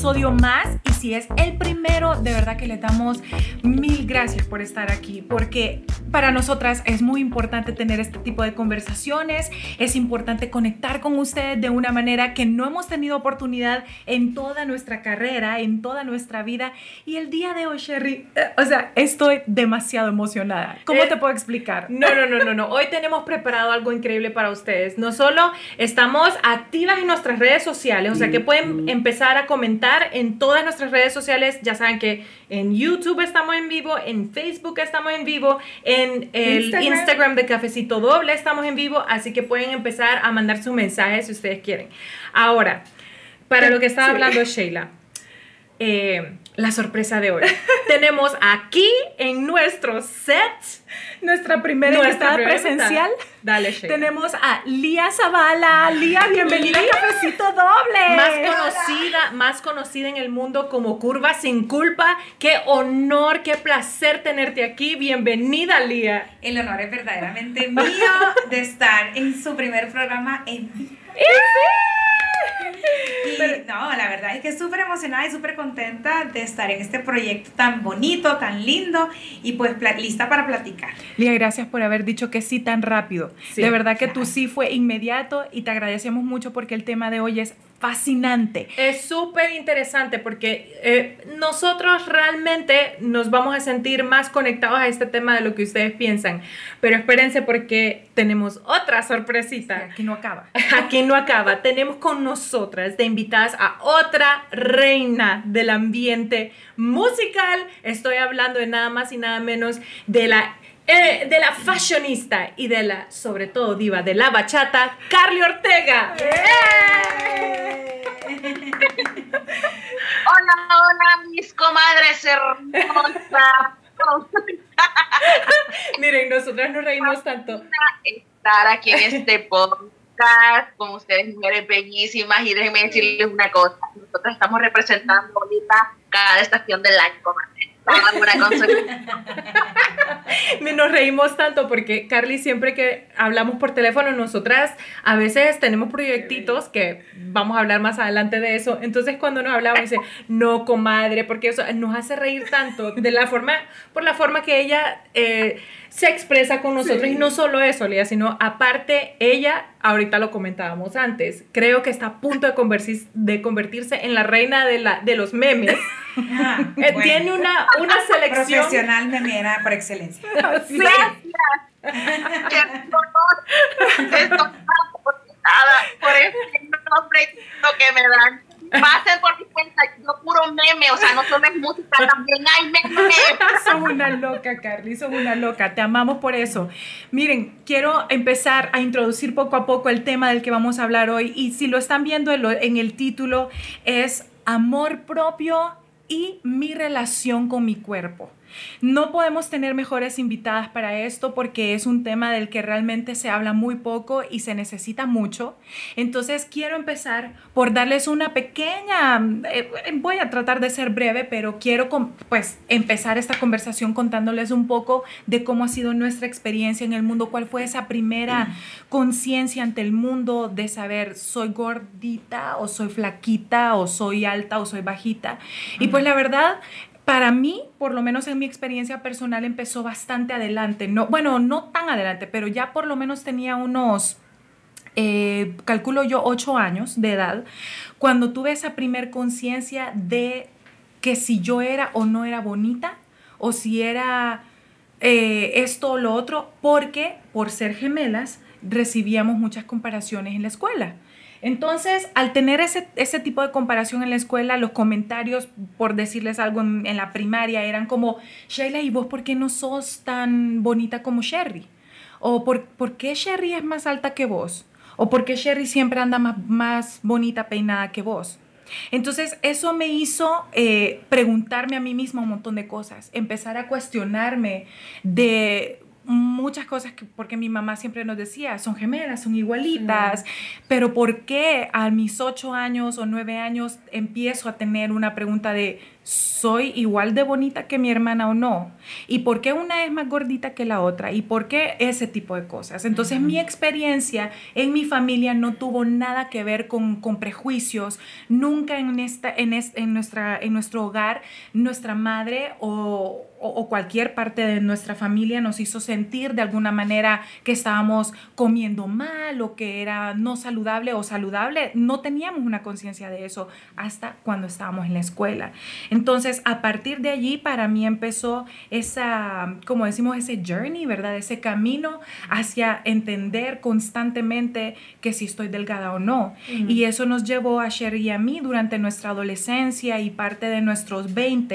episodio más y si es el primero, de verdad que le damos mil gracias por estar aquí porque para nosotras es muy importante tener este tipo de conversaciones, es importante conectar con ustedes de una manera que no hemos tenido oportunidad en toda nuestra carrera, en toda nuestra vida y el día de hoy, Sherry, eh, o sea, estoy demasiado emocionada. ¿Cómo Eh, te puedo explicar? No, no, no, no, no. Hoy tenemos preparado algo increíble para ustedes. No solo estamos activas en nuestras redes sociales, o sea que pueden empezar a comentar en todas nuestras redes sociales. Ya saben que en YouTube estamos en vivo, en Facebook estamos en vivo, en el Instagram. Instagram, de Cafecito Doble estamos en vivo, así que pueden empezar a mandar sus mensajes si ustedes quieren. Ahora, para lo que estaba Sí. hablando Sheila. eh, la sorpresa de hoy. Tenemos aquí en nuestro set Nuestra primera Nuestra presencial. Dale, Sheila. Tenemos a Lía Zavala. Lía, bienvenida a Lía. Cafecito Doble. más conocida, más conocida en el mundo como Curva sin culpa. Qué honor, qué placer tenerte aquí. Bienvenida, Lía. El honor es verdaderamente mío de estar en su primer programa en vivo. Y no, la verdad es que súper emocionada y súper contenta de estar en este proyecto tan bonito, tan lindo y pues lista para platicar. Lía, gracias por haber dicho que sí tan rápido. Sí, de verdad que claro. tu sí fue inmediato y te agradecemos mucho porque el tema de hoy es fascinante. Es súper interesante porque eh, nosotros realmente nos vamos a sentir más conectados a este tema de lo que ustedes piensan. Pero espérense porque tenemos otra sorpresita. Aquí no acaba. Aquí no acaba. Tenemos con nosotras de invitadas a otra reina del ambiente musical. Estoy hablando de nada más y nada menos de la, eh, de la fashionista y de la, sobre todo, diva de la bachata, Carly Ortega. Hola, hola, mis comadres hermosas. Miren, nosotras nos reímos tanto. Estar aquí en este podcast con ustedes, mujeres bellísimas. Y déjenme decirles una cosa: nosotros estamos representando ahorita cada estación del año, comadre. Nos reímos tanto porque Carly siempre que hablamos por teléfono, nosotras a veces tenemos proyectitos que vamos a hablar más adelante de eso. Entonces cuando nos hablamos dice, no, comadre, porque eso nos hace reír tanto de la forma, por la forma que ella eh, se expresa con nosotros. Y no solo eso, Lía, sino aparte ella, ahorita lo comentábamos antes, creo que está a punto de, conversis- de convertirse en la reina de, la, de los memes. Ah, Eh, bueno, Tiene una, una selección. profesional memera por excelencia. Sí. Por este nombre que me dan. Pasen por mi cuenta, yo puro meme, o sea, no solo es música, también hay meme. Son una loca, Carly, son una loca. Te amamos por eso. Miren, quiero empezar a introducir poco a poco el tema del que vamos a hablar hoy. Y si lo están viendo en el título, es amor propio y mi relación con mi cuerpo. No podemos tener mejores invitadas para esto porque es un tema del que realmente se habla muy poco y se necesita mucho. Entonces quiero empezar por darles una pequeña, eh, voy a tratar de ser breve, pero quiero pues empezar esta conversación contándoles un poco de cómo ha sido nuestra experiencia en el mundo, cuál fue esa primera conciencia ante el mundo de saber soy gordita o soy flaquita o soy alta o soy bajita. Y pues la verdad, para mí, por lo menos en mi experiencia personal, empezó bastante adelante. No, bueno, no tan adelante, pero ya por lo menos tenía unos, eh, calculo yo, ocho años de edad, cuando tuve esa primer conciencia de que si yo era o no era bonita, o si era eh, esto o lo otro, porque por ser gemelas recibíamos muchas comparaciones en la escuela. Entonces, al tener ese, ese tipo de comparación en la escuela, los comentarios, por decirles algo en, la primaria, eran como, Sheila, ¿y vos por qué no sos tan bonita como Sherry? ¿O por, por qué Sherry es más alta que vos? ¿O por qué Sherry siempre anda más, más bonita peinada que vos? Entonces, eso me hizo eh, preguntarme a mí misma un montón de cosas, empezar a cuestionarme de muchas cosas que, porque mi mamá siempre nos decía, son gemelas, son igualitas, pero ¿por qué a mis ocho años o nueve años empiezo a tener una pregunta de soy igual de bonita que mi hermana o no, y por qué una es más gordita que la otra, y por qué ese tipo de cosas. Entonces mi experiencia en mi familia no tuvo nada que ver con, con prejuicios, nunca en, esta, en, en, nuestra, en nuestro hogar, nuestra madre o, o, cualquier parte de nuestra familia nos hizo sentir de alguna manera que estábamos comiendo mal o que era no saludable o saludable. No teníamos una conciencia de eso hasta cuando estábamos en la escuela. Entonces, a partir de allí, para mí empezó esa, como decimos, ese journey, ¿verdad? Ese camino hacia entender constantemente que si estoy delgada o no. Y eso nos llevó a Sherry y a mí durante nuestra adolescencia y parte de nuestros 20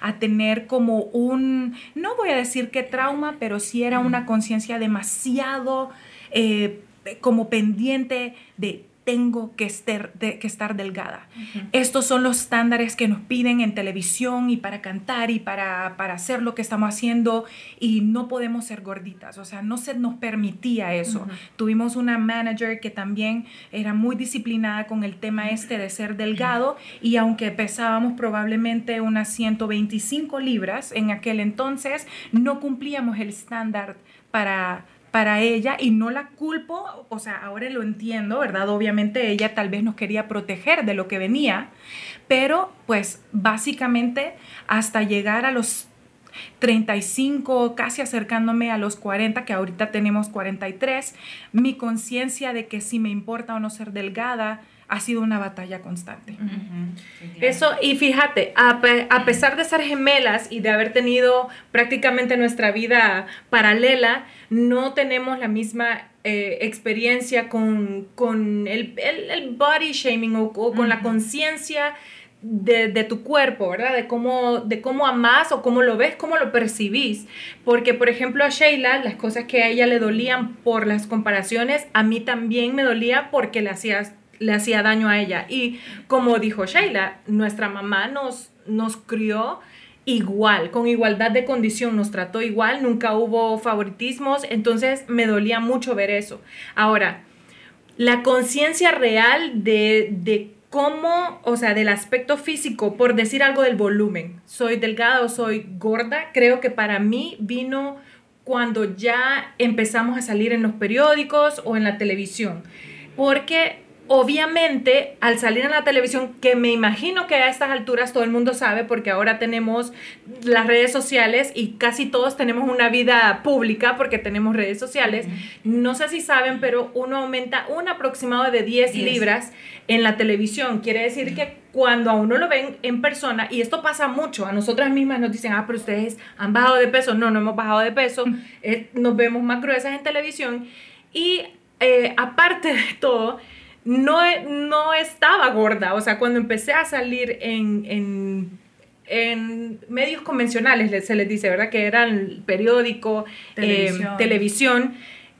a tener como un no voy a decir qué trauma, pero sí era una conciencia demasiado eh, como pendiente de tengo que estar, que estar delgada. Estos son los estándares que nos piden en televisión y para cantar y para, para, hacer lo que estamos haciendo y no podemos ser gorditas, o sea, no se nos permitía eso. Tuvimos una manager que también era muy disciplinada con el tema este de ser delgado y aunque pesábamos probablemente unas 125 libras en aquel entonces, no cumplíamos el estándar para para ella y no la culpo, o sea, ahora lo entiendo, ¿verdad? Obviamente ella tal vez nos quería proteger de lo que venía, pero pues básicamente hasta llegar a los 35, casi acercándome a los 40, que ahorita tenemos 43, mi conciencia de que si me importa o no ser delgada, ha sido una batalla constante. Eso, y fíjate, a, a, pesar de ser gemelas y de haber tenido prácticamente nuestra vida paralela, no tenemos la misma eh, experiencia con, con el, el, body shaming o, con la conciencia de, de, tu cuerpo, ¿verdad? De cómo, de cómo amas o cómo lo ves, cómo lo percibís. Porque, por ejemplo, a Sheila, las cosas que a ella le dolían por las comparaciones, a mí también me dolía porque le hacías le hacía daño a ella. Y como dijo Sheila, nuestra mamá nos, nos crió igual, con igualdad de condición, nos trató igual, nunca hubo favoritismos, entonces me dolía mucho ver eso. Ahora, la conciencia real de, de cómo, o sea, del aspecto físico, por decir algo del volumen, soy delgada o soy gorda, creo que para mí vino cuando ya empezamos a salir en los periódicos o en la televisión, porque obviamente al salir en la televisión, que me imagino que a estas alturas todo el mundo sabe porque ahora tenemos las redes sociales y casi todos tenemos una vida pública porque tenemos redes sociales, no sé si saben, pero uno aumenta un aproximado de 10, libras en la televisión. Quiere decir que cuando a uno lo ven en persona, y esto pasa mucho, a nosotras mismas nos dicen, ah, pero ustedes han bajado de peso. No, no hemos bajado de peso, eh, nos vemos más gruesas en televisión. Y eh, aparte de todo, no, no estaba gorda. O sea, cuando empecé a salir en, en, medios convencionales, se les dice, ¿verdad? Que eran periódico, eh, televisión.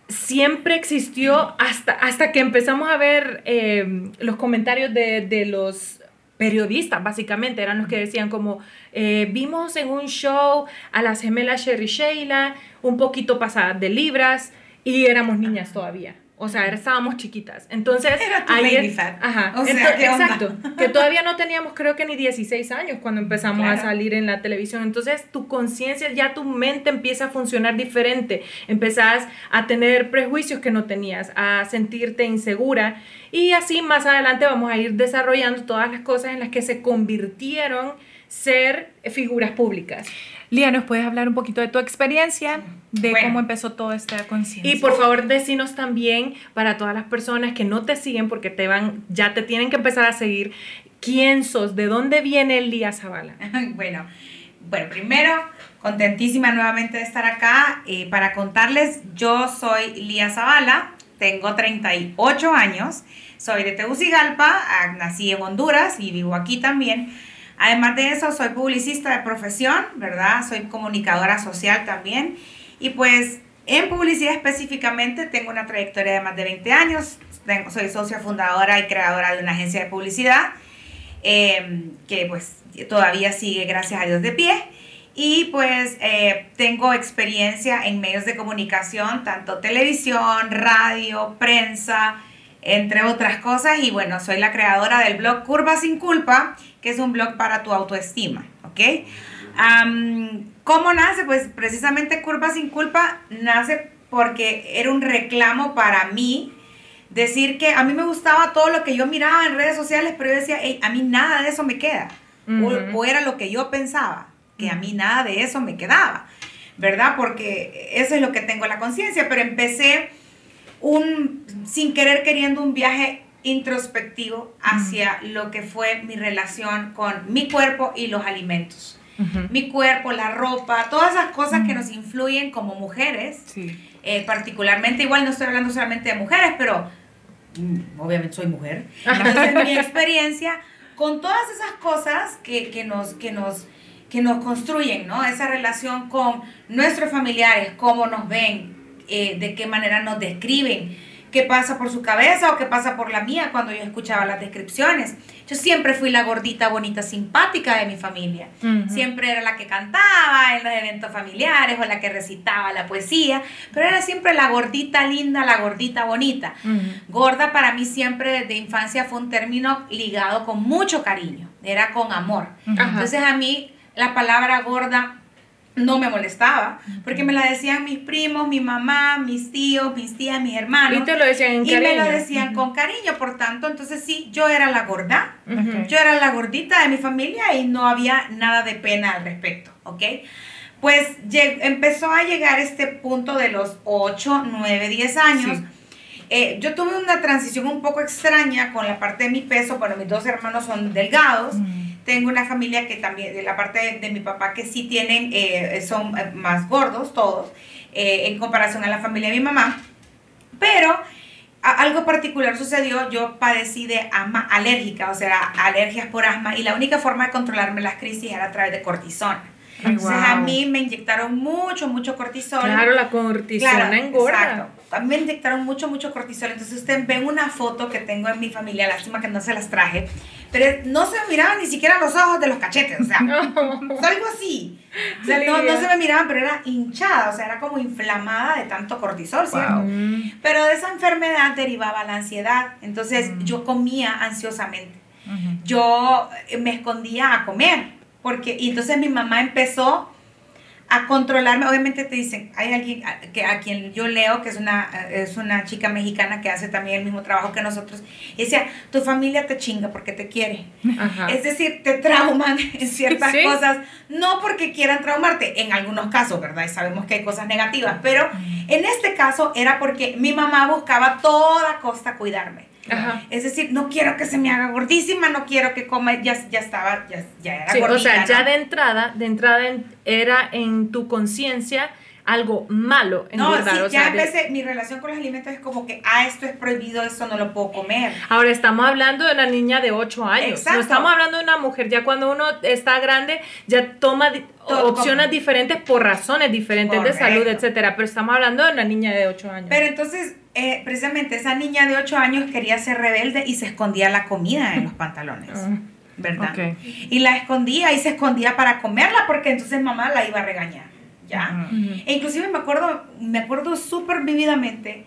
siempre existió hasta, hasta que empezamos a ver eh, los comentarios de, los periodistas, básicamente, eran los que decían como, eh, vimos en un show a las gemelas Sherry Sheila, un poquito pasadas de libras, y éramos niñas todavía. O sea, estábamos chiquitas. Entonces, Era tu baby fat. Ajá. O sea, exacto. Que todavía no teníamos, creo que ni 16 años cuando empezamos a salir en la televisión. Entonces, tu conciencia, ya tu mente empieza a funcionar diferente. Empezás a tener prejuicios que no tenías, a sentirte insegura. Y así más adelante vamos a ir desarrollando todas las cosas en las que se convirtieron ser figuras públicas. Lía, ¿nos puedes hablar un poquito de tu experiencia, de cómo empezó toda esta conciencia? Y por favor, decinos también para todas las personas que no te siguen, porque te van, ya te tienen que empezar a seguir, quién sos, de dónde viene Lía Zavala. bueno, bueno, primero, contentísima nuevamente de estar acá. Eh, para contarles, yo soy Lía Zavala, tengo 38 años, soy de Tegucigalpa, ah, nací en Honduras y vivo aquí también. Además de eso, soy publicista de profesión, ¿verdad? Soy comunicadora social también. Y pues en publicidad específicamente tengo una trayectoria de más de 20 años. soy socia fundadora y creadora de una agencia de publicidad em, que pues todavía sigue, gracias a Dios, de pie. Y pues eh, tengo experiencia en medios de comunicación, tanto televisión, radio, prensa, entre otras cosas. Y bueno, soy la creadora del blog Curva sin Culpa, que es un blog para tu autoestima. ¿ok? ¿Cómo nace? Pues precisamente Curva sin culpa nace porque era un reclamo para mí decir que a mí me gustaba todo lo que yo miraba en redes sociales, pero yo decía, a mí nada de eso me queda. o, era lo que yo pensaba, que a mí nada de eso me quedaba, ¿verdad? Porque eso es lo que tengo en la conciencia, pero empecé un, sin querer queriendo, un viaje introspectivo hacia lo que fue mi relación con mi cuerpo y los alimentos. Mi cuerpo, la ropa, todas esas cosas que nos influyen como mujeres. Eh, particularmente, igual no estoy hablando solamente de mujeres, pero mm, obviamente soy mujer. Entonces, mi experiencia con todas esas cosas que, que, nos, que, nos, que nos construyen, ¿no? Esa relación con nuestros familiares, cómo nos ven, eh, de qué manera nos describen, qué pasa por su cabeza o qué pasa por la mía cuando yo escuchaba las descripciones. Yo siempre fui la gordita bonita simpática de mi familia. Siempre era la que cantaba en los eventos familiares o la que recitaba la poesía, pero era siempre la gordita linda, la gordita bonita. Gorda para mí siempre desde infancia fue un término ligado con mucho cariño, era con amor. Entonces a mí la palabra gorda no me molestaba, porque me la decían mis primos, mi mamá, mis tíos, mis tías, mis hermanos. Y te lo decían en cariño. Y me lo decían con cariño, por tanto, entonces sí, yo era la gorda, yo era la gordita de mi familia y no había nada de pena al respecto, ¿ok? Pues empezó a llegar este punto de los 8, 9, 10 años. Eh, yo tuve una transición un poco extraña con la parte de mi peso, bueno, mis dos hermanos son delgados. Tengo una familia que también, de la parte de, mi papá, que sí tienen, eh, son eh, más gordos todos, eh, en comparación a la familia de mi mamá. Pero algo particular sucedió, yo padecí de asma alérgica, o sea, alergias por asma, y la única forma de controlarme las crisis era a través de cortisona. Entonces a mí me inyectaron mucho, mucho cortisol. Claro, la cortisona engorda. Exacto. A mí me inyectaron mucho, mucho cortisol. Entonces ustedes ven una foto que tengo en mi familia, lástima que no se las traje, pero no se me miraban ni siquiera los ojos de los cachetes, o sea, algo así. no, no, se me miraban, pero era hinchada, o sea, era como inflamada de tanto cortisol, ¿cierto? Pero de esa enfermedad derivaba la ansiedad. Entonces mm. yo comía ansiosamente. Yo me escondía a comer porque, y entonces mi mamá empezó a controlarme. Obviamente te dicen, hay alguien que, a quien yo leo, que es una, es una chica mexicana que hace también el mismo trabajo que nosotros, y decía, tu familia te chinga porque te quiere. Es decir, te trauman en ciertas cosas, no porque quieran traumarte, en algunos casos, ¿verdad? Y sabemos que hay cosas negativas, pero en este caso era porque mi mamá buscaba a toda costa cuidarme. Es decir, no quiero que se me haga gordísima, no quiero que coma, ya, ya estaba, ya, ya era sí, O sea, ya de entrada, de entrada era en tu conciencia algo malo en no, Sí, ya empecé, mi relación con los alimentos es como que, ah, esto es prohibido, esto no lo puedo comer. Ahora estamos hablando de una niña de 8 años. No estamos hablando de una mujer, ya cuando uno está grande, ya toma opciones diferentes por razones diferentes de salud, etcétera. Pero estamos hablando de una niña de 8 años. Pero entonces, eh, precisamente esa niña de 8 años quería ser rebelde y se escondía la comida en los pantalones. Ah, ¿Verdad? Y la escondía y se escondía para comerla porque entonces mamá la iba a regañar. ¿Ya? E inclusive me acuerdo, me acuerdo súper vividamente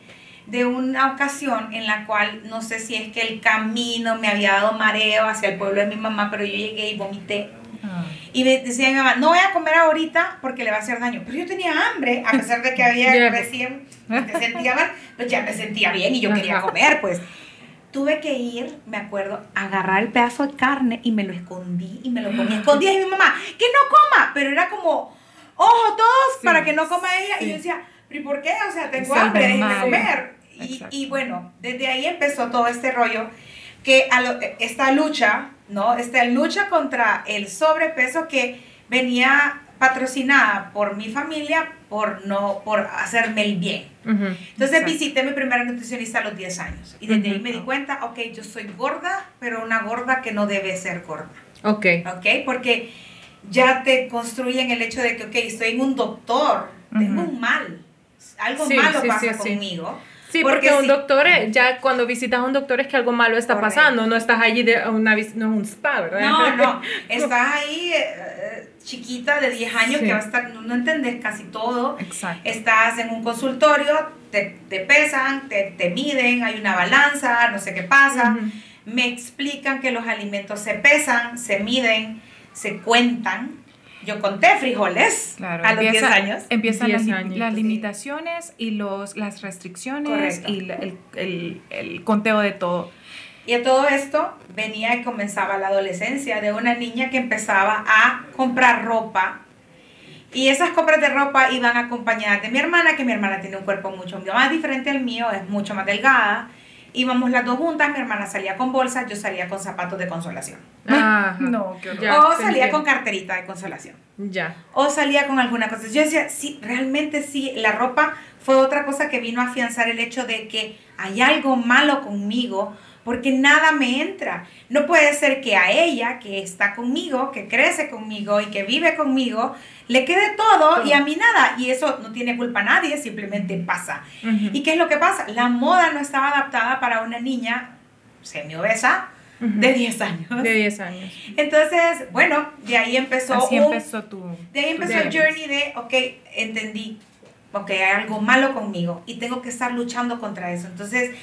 de una ocasión en la cual no sé si es que el camino me había dado mareo hacia el pueblo de mi mamá, pero yo llegué y vomité. Y me decía mi mamá, no voy a comer ahorita porque le va a hacer daño. Pero yo tenía hambre, a pesar de que había recién, me sentía mal, pues ya me sentía bien y yo quería comer, pues. Tuve que ir, me acuerdo, agarrar el pedazo de carne y me lo escondí y me lo comí. Escondí y mi mamá, que no coma, pero era como, ojo, todos para que no coma ella. Y yo decía, ¿pero por qué? O sea, tengo hambre, déjeme comer. Y, y, bueno, desde ahí empezó todo este rollo, que a esta lucha ¿no? Esta lucha contra el sobrepeso que venía patrocinada por mi familia por no por hacerme el bien. Entonces visité a mi primera nutricionista a los 10 años y desde ahí me di cuenta, ok, yo soy gorda, pero una gorda que no debe ser gorda. Ok. Ok, porque ya te construyen el hecho de que, ok, estoy en un doctor, tengo un mal, algo malo pasa conmigo. Sí, porque, un doctor, ya cuando visitas a un doctor es que algo malo está pasando, no estás allí de una no un spa, ¿verdad? No, no, estás ahí eh, chiquita de 10 años que va a estar, no, entendés casi todo. Exacto. Estás en un consultorio, te, te pesan, te, te, miden, hay una balanza, no sé qué pasa. Me explican que los alimentos se pesan, se miden, se cuentan. Yo conté frijoles Claro, a los 10 empieza- años. Empiezan 10 las, añitos, las sí. limitaciones y los, las restricciones Correcto. y la- el, el- el conteo de todo. Y a todo esto venía y comenzaba la adolescencia de una niña que empezaba a comprar ropa. Y esas compras de ropa iban acompañadas de mi hermana, que mi hermana tiene un cuerpo mucho más diferente al mío, es mucho más delgada. Íbamos las dos juntas, mi hermana salía con bolsa, yo salía con zapatos de consolación. Ajá. No, qué horror. Ya, o salía entiendo. con carterita de consolación. Ya. O salía con alguna cosa. Yo decía, sí, realmente sí, la ropa fue otra cosa que vino a afianzar el hecho de que hay algo malo conmigo porque nada me entra. No puede ser que a ella, que está conmigo, que crece conmigo y que vive conmigo, le quede todo y a mí nada. Y eso no tiene culpa a nadie, simplemente pasa. ¿Y qué es lo que pasa? La moda no estaba adaptada para una niña semi-obesa de 10 años. De 10 años. Entonces, bueno, de ahí empezó Así un empezó tu... de ahí empezó el journey de, ok, entendí, ok, hay algo malo conmigo y tengo que estar luchando contra eso. Entonces,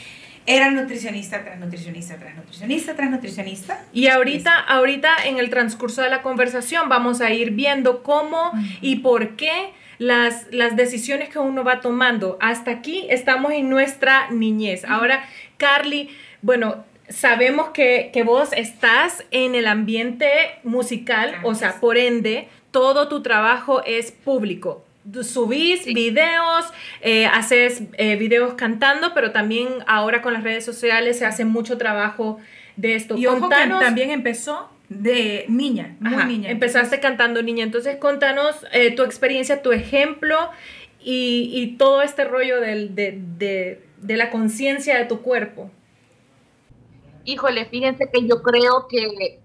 era nutricionista tras nutricionista tras nutricionista tras nutricionista. Y ahorita, ahorita en el transcurso de la conversación vamos a ir viendo cómo y por qué las, las decisiones que uno va tomando. Hasta aquí estamos en nuestra niñez. Ahora, Carly, bueno, sabemos que, que vos estás en el ambiente musical, o sea, por ende, todo tu trabajo es público. Subís videos, eh, haces eh, videos cantando, pero también ahora con las redes sociales se hace mucho trabajo de esto. Y ojo Contanos- que también empezó de niña, muy Ajá, niña. Empezaste cantando niña, entonces contanos eh, tu experiencia, tu ejemplo y, y todo este rollo del- de, de- de la conciencia de tu cuerpo. Híjole, fíjense que yo creo que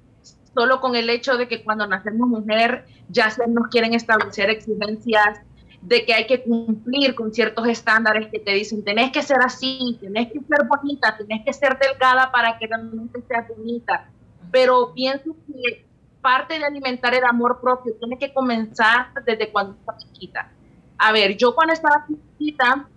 solo con el hecho de que cuando nacemos mujer ya se nos quieren establecer exigencias de que hay que cumplir con ciertos estándares que te dicen, tenés que ser así, tenés que ser bonita, tenés que ser delgada para que realmente seas bonita. Pero pienso que parte de alimentar el amor propio tiene que comenzar desde cuando estás chiquita. A ver, yo cuando estaba chiquita,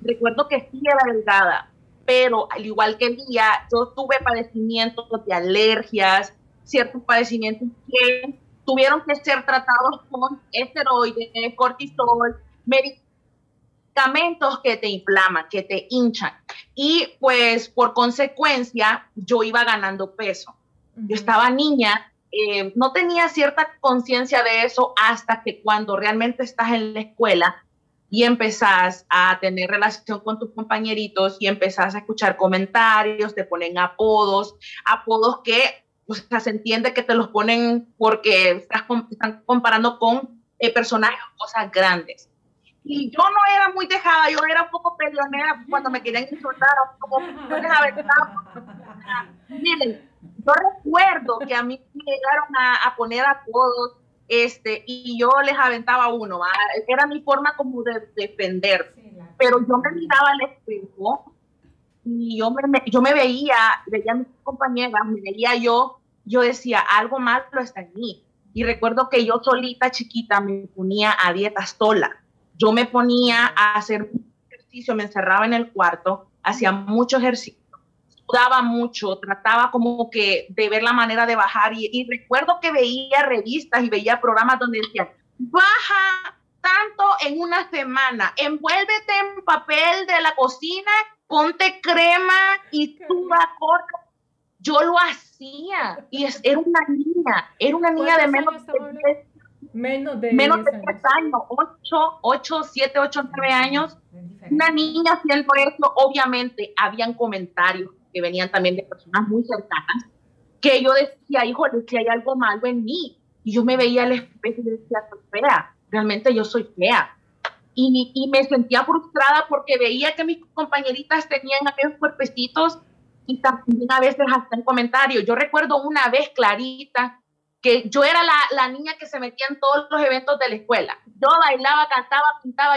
recuerdo que sí era delgada, pero al igual que Lía, yo tuve padecimientos de alergias, ciertos padecimientos que tuvieron que ser tratados con esteroides, cortisol, medicamentos que te inflaman, que te hinchan. Y pues por consecuencia yo iba ganando peso. Yo estaba niña, eh, no tenía cierta conciencia de eso hasta que cuando realmente estás en la escuela y empezás a tener relación con tus compañeritos y empezás a escuchar comentarios, te ponen apodos, apodos que o sea, se entiende que te los ponen porque estás están comparando con eh, personajes cosas grandes. Y yo no era muy dejada, yo era un poco peleonera cuando me querían insultar, como yo les aventaba. Miren, yo recuerdo que a mí me llegaron a, a poner apodos este, y yo les aventaba uno, ¿va? era mi forma como de defender, pero yo me miraba al espejo y yo me, me- yo me veía, veía a mis compañeras, me veía yo, yo decía, algo malo está en mí. Y recuerdo que yo solita, chiquita, me ponía a dieta sola. Yo me ponía a hacer ejercicio, me encerraba en el cuarto, hacía mucho ejercicio, sudaba mucho, trataba como que de ver la manera de bajar. Y, y recuerdo que veía revistas y veía programas donde decían, baja tanto en una semana, envuélvete en papel de la cocina, ponte crema y suba, corta. Yo lo hacía y es, era una niña, era una niña de ¿Cuántos menos años de? 10 Menos de menos 10 de años. 10 años, 8, 8, 7, 8, 9 años, una niña haciendo eso, obviamente habían comentarios que venían también de personas muy cercanas, que yo decía, híjole, si hay algo malo en mí, y yo me veía al espejo y decía, fea, realmente yo soy fea. Y, y me sentía frustrada porque veía que mis compañeritas tenían aquellos cuerpecitos y también a veces hasta en comentarios. Yo recuerdo una vez clarita que yo era la, la niña que se metía en todos los eventos de la escuela. Yo bailaba, cantaba, pintaba,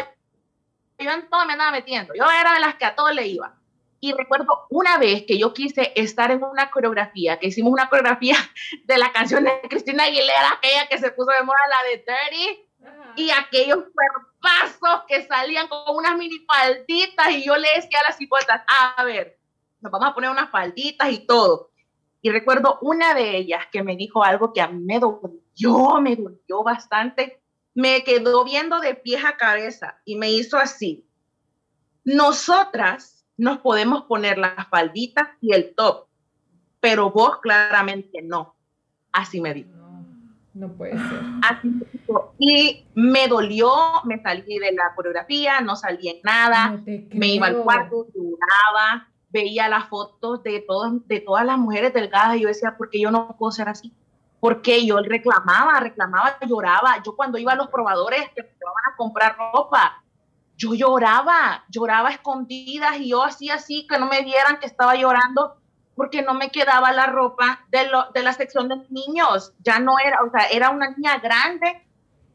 yo en todo me andaba metiendo. Yo era de las que a todo le iba. Y recuerdo una vez que yo quise estar en una coreografía, que hicimos una coreografía de la canción de Cristina Aguilera, aquella que se puso de moda, la de Dirty, y aquellos cuerpazos que salían con unas mini falditas, y yo le decía a las hipotas, a ver, nos vamos a poner unas falditas y todo. Y recuerdo una de ellas que me dijo algo que a mí me dolió, me dolió bastante. Me quedó viendo de pies a cabeza y me hizo así. Nosotras nos podemos poner las falditas y el top, pero vos claramente no. Así me dijo. No, puede ser. Así me dijo. Y me dolió, me salí de la coreografía, no salí en nada, me iba al cuarto, lloraba, veía las fotos de, todos, de todas las mujeres delgadas y yo decía, ¿por qué yo no puedo ser así? Porque yo reclamaba, reclamaba, lloraba. Yo cuando iba a los probadores que me iban a comprar ropa, yo lloraba, lloraba escondidas y yo hacía así, que no me vieran que estaba llorando porque no me quedaba la ropa de, lo, de la sección de niños. Ya no era, o sea, era una niña grande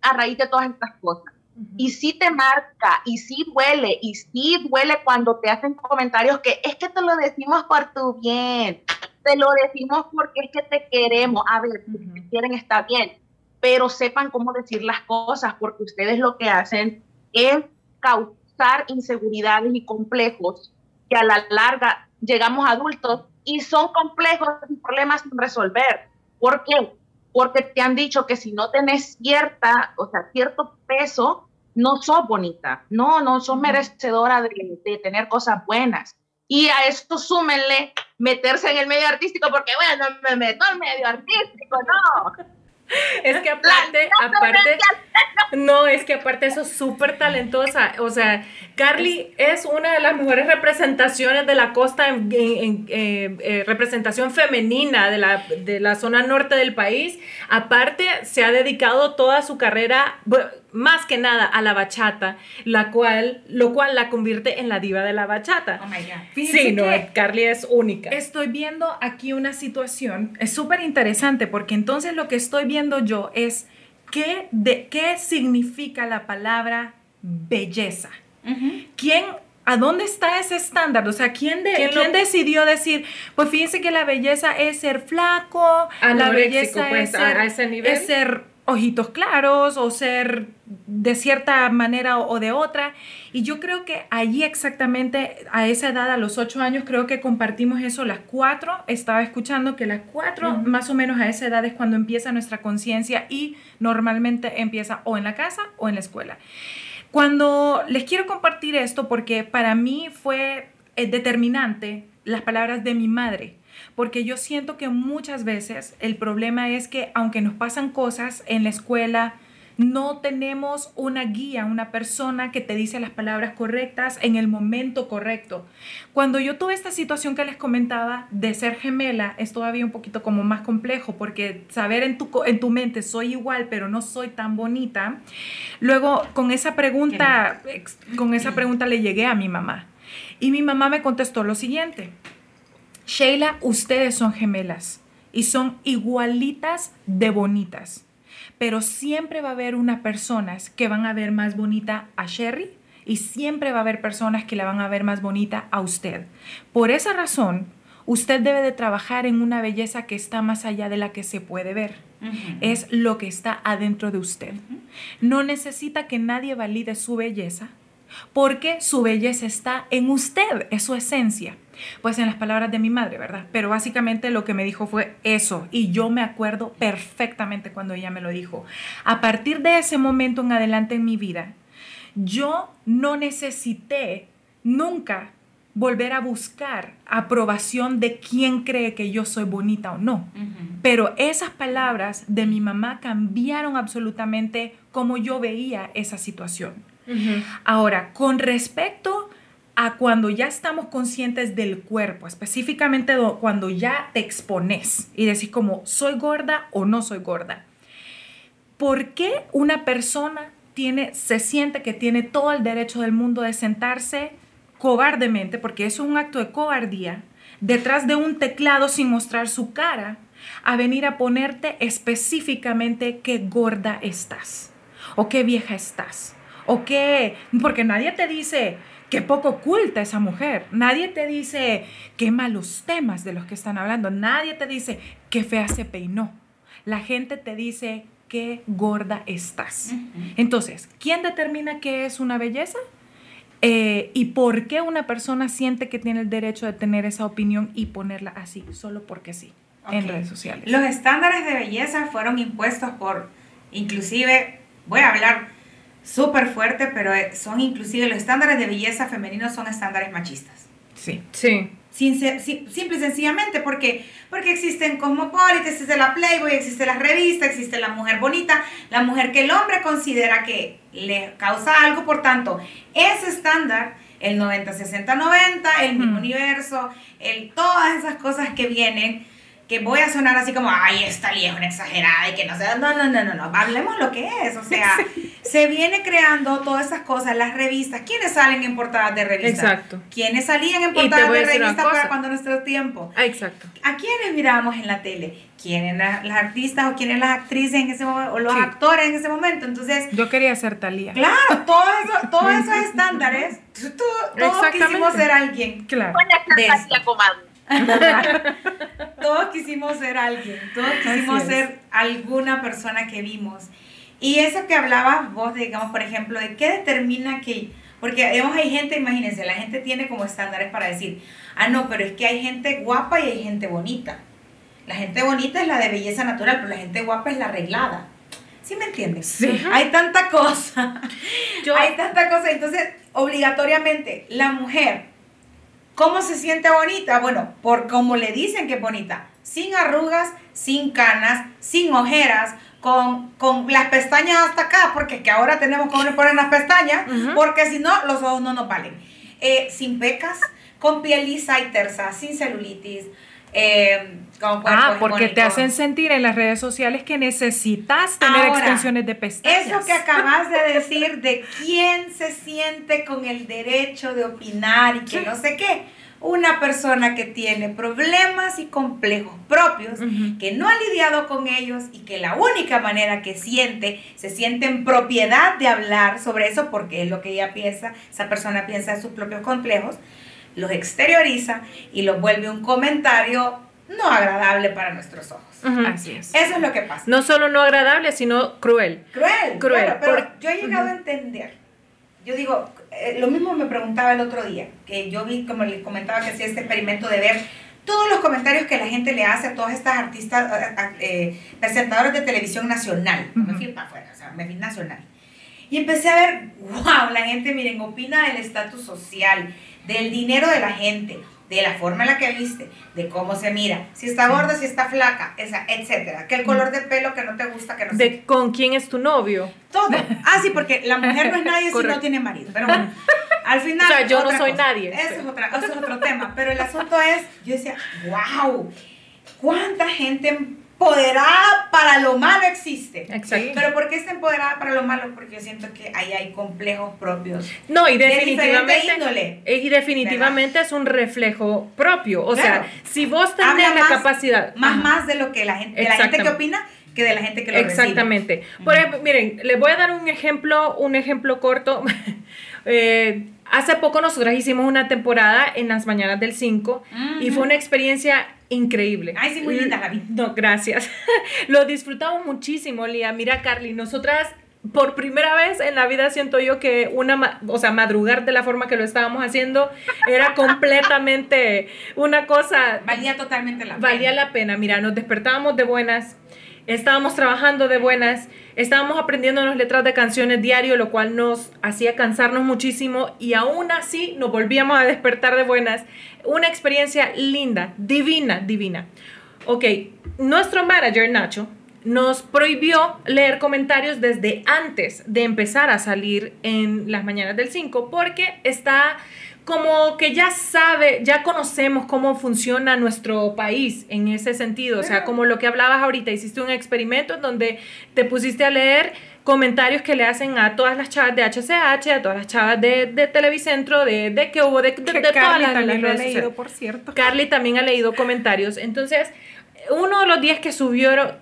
a raíz de todas estas cosas. Y sí te marca, y sí duele, y sí duele cuando te hacen comentarios que es que te lo decimos por tu bien, te lo decimos porque es que te queremos. A ver, si te quieren está bien, pero sepan cómo decir las cosas, porque ustedes lo que hacen es causar inseguridades y complejos que a la larga llegamos adultos y son complejos y problemas sin resolver. ¿Por qué? Porque te han dicho que si no tenés cierta, o sea, cierto peso, no sos bonita, no, no sos merecedora de, de tener cosas buenas. Y a esto súmenle meterse en el medio artístico, porque bueno, me meto en medio artístico, no. Es que aparte, aparte, no, es que aparte eso es súper talentosa. O sea, Carly es una de las mejores representaciones de la costa en, eh, eh, representación femenina de la, de la zona norte del país. Aparte, se ha dedicado toda su carrera, más que nada, a la bachata, la cual, lo cual la convierte en la diva de la bachata. Oh my God. Sí, no, Carly es única. Estoy viendo aquí una situación, es súper interesante porque entonces lo que estoy viendo yo es qué, de, qué significa la palabra belleza. ¿Quién ¿A dónde está ese estándar? O sea, ¿quién, de, ¿quién, decidió decir, pues fíjense que la belleza es ser flaco, la belleza pues, es, ser, a ese nivel? es ser ojitos claros o ser de cierta manera o de otra. Y yo creo que allí exactamente, a esa edad, a los ocho años, creo que compartimos eso las cuatro. Estaba escuchando que las cuatro, más o menos a esa edad es cuando empieza nuestra conciencia y normalmente empieza o en la casa o en la escuela. Cuando les quiero compartir esto, porque para mí fue eh, determinante las palabras de mi madre, porque yo siento que muchas veces el problema es que aunque nos pasan cosas en la escuela, no tenemos una guía, una persona que te dice las palabras correctas en el momento correcto. Cuando yo tuve esta situación que les comentaba de ser gemela, es todavía un poquito como más complejo porque saber en tu, en tu mente soy igual pero no soy tan bonita. Luego con esa pregunta, con esa pregunta le llegué a mi mamá y mi mamá me contestó lo siguiente. Sheila, ustedes son gemelas y son igualitas de bonitas pero siempre va a haber unas personas que van a ver más bonita a Sherry y siempre va a haber personas que la van a ver más bonita a usted. Por esa razón, usted debe de trabajar en una belleza que está más allá de la que se puede ver. Es lo que está adentro de usted. No necesita que nadie valide su belleza porque su belleza está en usted, es su esencia. Pues en las palabras de mi madre, ¿verdad? Pero básicamente lo que me dijo fue eso y yo me acuerdo perfectamente cuando ella me lo dijo. A partir de ese momento en adelante en mi vida, yo no necesité nunca volver a buscar aprobación de quién cree que yo soy bonita o no. Pero esas palabras de mi mamá cambiaron absolutamente cómo yo veía esa situación. Ahora, con respecto a cuando ya estamos conscientes del cuerpo, específicamente cuando ya te expones y decís como, ¿soy gorda o no soy gorda? ¿Por qué una persona tiene, se siente que tiene todo el derecho del mundo de sentarse cobardemente, porque eso es un acto de cobardía, detrás de un teclado sin mostrar su cara, a venir a ponerte específicamente qué gorda estás o qué vieja estás? ¿O qué? Porque nadie te dice qué poco oculta esa mujer. Nadie te dice qué malos temas de los que están hablando. Nadie te dice qué fea se peinó. La gente te dice qué gorda estás. Entonces, ¿quién determina qué es una belleza? Eh, ¿Y por qué una persona siente que tiene el derecho de tener esa opinión y ponerla así, solo porque sí? en redes sociales. Los estándares de belleza fueron impuestos por, inclusive, voy a hablar súper fuerte, pero eh, son inclusive los estándares de belleza femeninos son estándares machistas. Sí. Sí. Sin simple y sencillamente porque, porque existen Cosmopolitan, existe la Playboy, existe la revista, existe la mujer bonita, la mujer que el hombre considera que le causa algo, por tanto, ese estándar, el 90-60-90, el mismo Mm. universo, el, todas esas cosas que vienen, que voy a sonar así como, ay, esta es una exagerada y que no sé, no, no, no, no, no, hablemos lo que es, o sea, se viene creando todas esas cosas, las revistas, ¿quiénes salen en portadas de revistas? Exacto. ¿Quiénes salían en portadas de revistas para cuando nuestro tiempo? Ah, exacto. ¿A quiénes mirábamos en la tele? ¿Quiénes las, las artistas o quiénes las actrices en ese momento o los Sí. actores en ese momento? Entonces, Yo quería ser Talía. claro, todo eso- todos esos estándares, tú- tú- todos quisimos ser alguien. Claro. De Catalina, todos quisimos ser alguien, todos quisimos ser alguna persona que vimos. Y eso que hablabas vos, digamos, por ejemplo, de qué determina que, porque digamos, hay gente, imagínense, la gente tiene como estándares para decir, ah, no, pero es que hay gente guapa y hay gente bonita. La gente bonita es la de belleza natural, pero la gente guapa es la arreglada. ¿Sí me entiendes? Sí. Hay tanta cosa. Yo- Hay tanta cosa. Entonces, obligatoriamente, la mujer, ¿cómo se siente bonita? Bueno, por cómo le dicen que es bonita. Sin arrugas, sin canas, sin ojeras, con, con las pestañas hasta acá, porque es que ahora tenemos que poner las pestañas, porque si no, los ojos no nos valen. Eh, sin pecas, con piel lisa y tersa, sin celulitis, eh, con cuerpo Ah, porque te hacen sentir en las redes sociales que necesitas tener Ahora, extensiones de pestañas. Eso que acabas de decir de quién se siente con el derecho de opinar y que Sí. no sé qué. Una persona que tiene problemas y complejos propios, Ujú. que no ha lidiado con ellos y que la única manera que siente, se siente en propiedad de hablar sobre eso porque es lo que ella piensa, esa persona piensa en sus propios complejos, los exterioriza y los vuelve un comentario no agradable para nuestros ojos. Ujú. Así es. Eso es lo que pasa. No solo no agradable, sino cruel. Cruel, Cruel, claro, pero por- yo he llegado a entender. Yo digo, eh, lo mismo me preguntaba el otro día, que yo vi, como les comentaba, que hacía este experimento de ver todos los comentarios que la gente le hace a todas estas artistas, eh, eh, presentadores de televisión nacional. No me fui para afuera, o sea, me fui nacional. Y empecé a ver, wow, la gente, miren, opina del estatus social, del dinero de la gente, de la forma en la que viste, de cómo se mira, si está gorda, si está flaca, esa, etcétera, que el color de pelo que no te gusta, que no. De con quién es tu novio. Todo. Ah, sí, porque la mujer no es nadie si no tiene marido. Pero bueno, al final. O sea, yo no soy cosa. nadie. Eso es, otra, eso es otro tema. Pero el asunto es, yo decía, wow, cuánta gente empoderada para lo malo existe. Exacto. Pero ¿por qué está empoderada para lo malo? Porque yo siento que ahí hay complejos propios. No, y De definitivamente. diferente índole. Y definitivamente es un reflejo propio. O Claro. sea, si vos tenés Habla la más- capacidad. Más, Ajá. más de lo que la gente, de la gente que opina que de la gente que lo recibe. Exactamente. Por ejemplo, miren, les voy a dar un ejemplo, un ejemplo corto. Eh, hace poco nosotras hicimos una temporada en las mañanas del 5 y fue una experiencia increíble. Ay, sí, muy linda la vi. No, gracias. Lo disfrutamos muchísimo, Lía. Mira, Carly, nosotras por primera vez en la vida siento yo que una, o sea, madrugar de la forma que lo estábamos haciendo era completamente una cosa Valía totalmente la valía pena. la pena. Mira, nos despertábamos de buenas, estábamos trabajando de buenas, estábamos aprendiendo las letras de canciones diario, lo cual nos hacía cansarnos muchísimo y aún así nos volvíamos a despertar de buenas. Una experiencia linda, divina, divina. Ok, nuestro manager, Nacho, nos prohibió leer comentarios desde antes de empezar a salir en las mañanas del 5 porque está como que ya sabe, ya conocemos cómo funciona nuestro país en ese sentido. O sea, como lo que hablabas ahorita, hiciste un experimento en donde te pusiste a leer comentarios que le hacen a todas las chavas de HCH, a todas las chavas de, de Televicentro, de, de que hubo, de, de, de Carly también las lo ha leído, por cierto. Carly también ha leído comentarios. Entonces, uno de los días que subieron,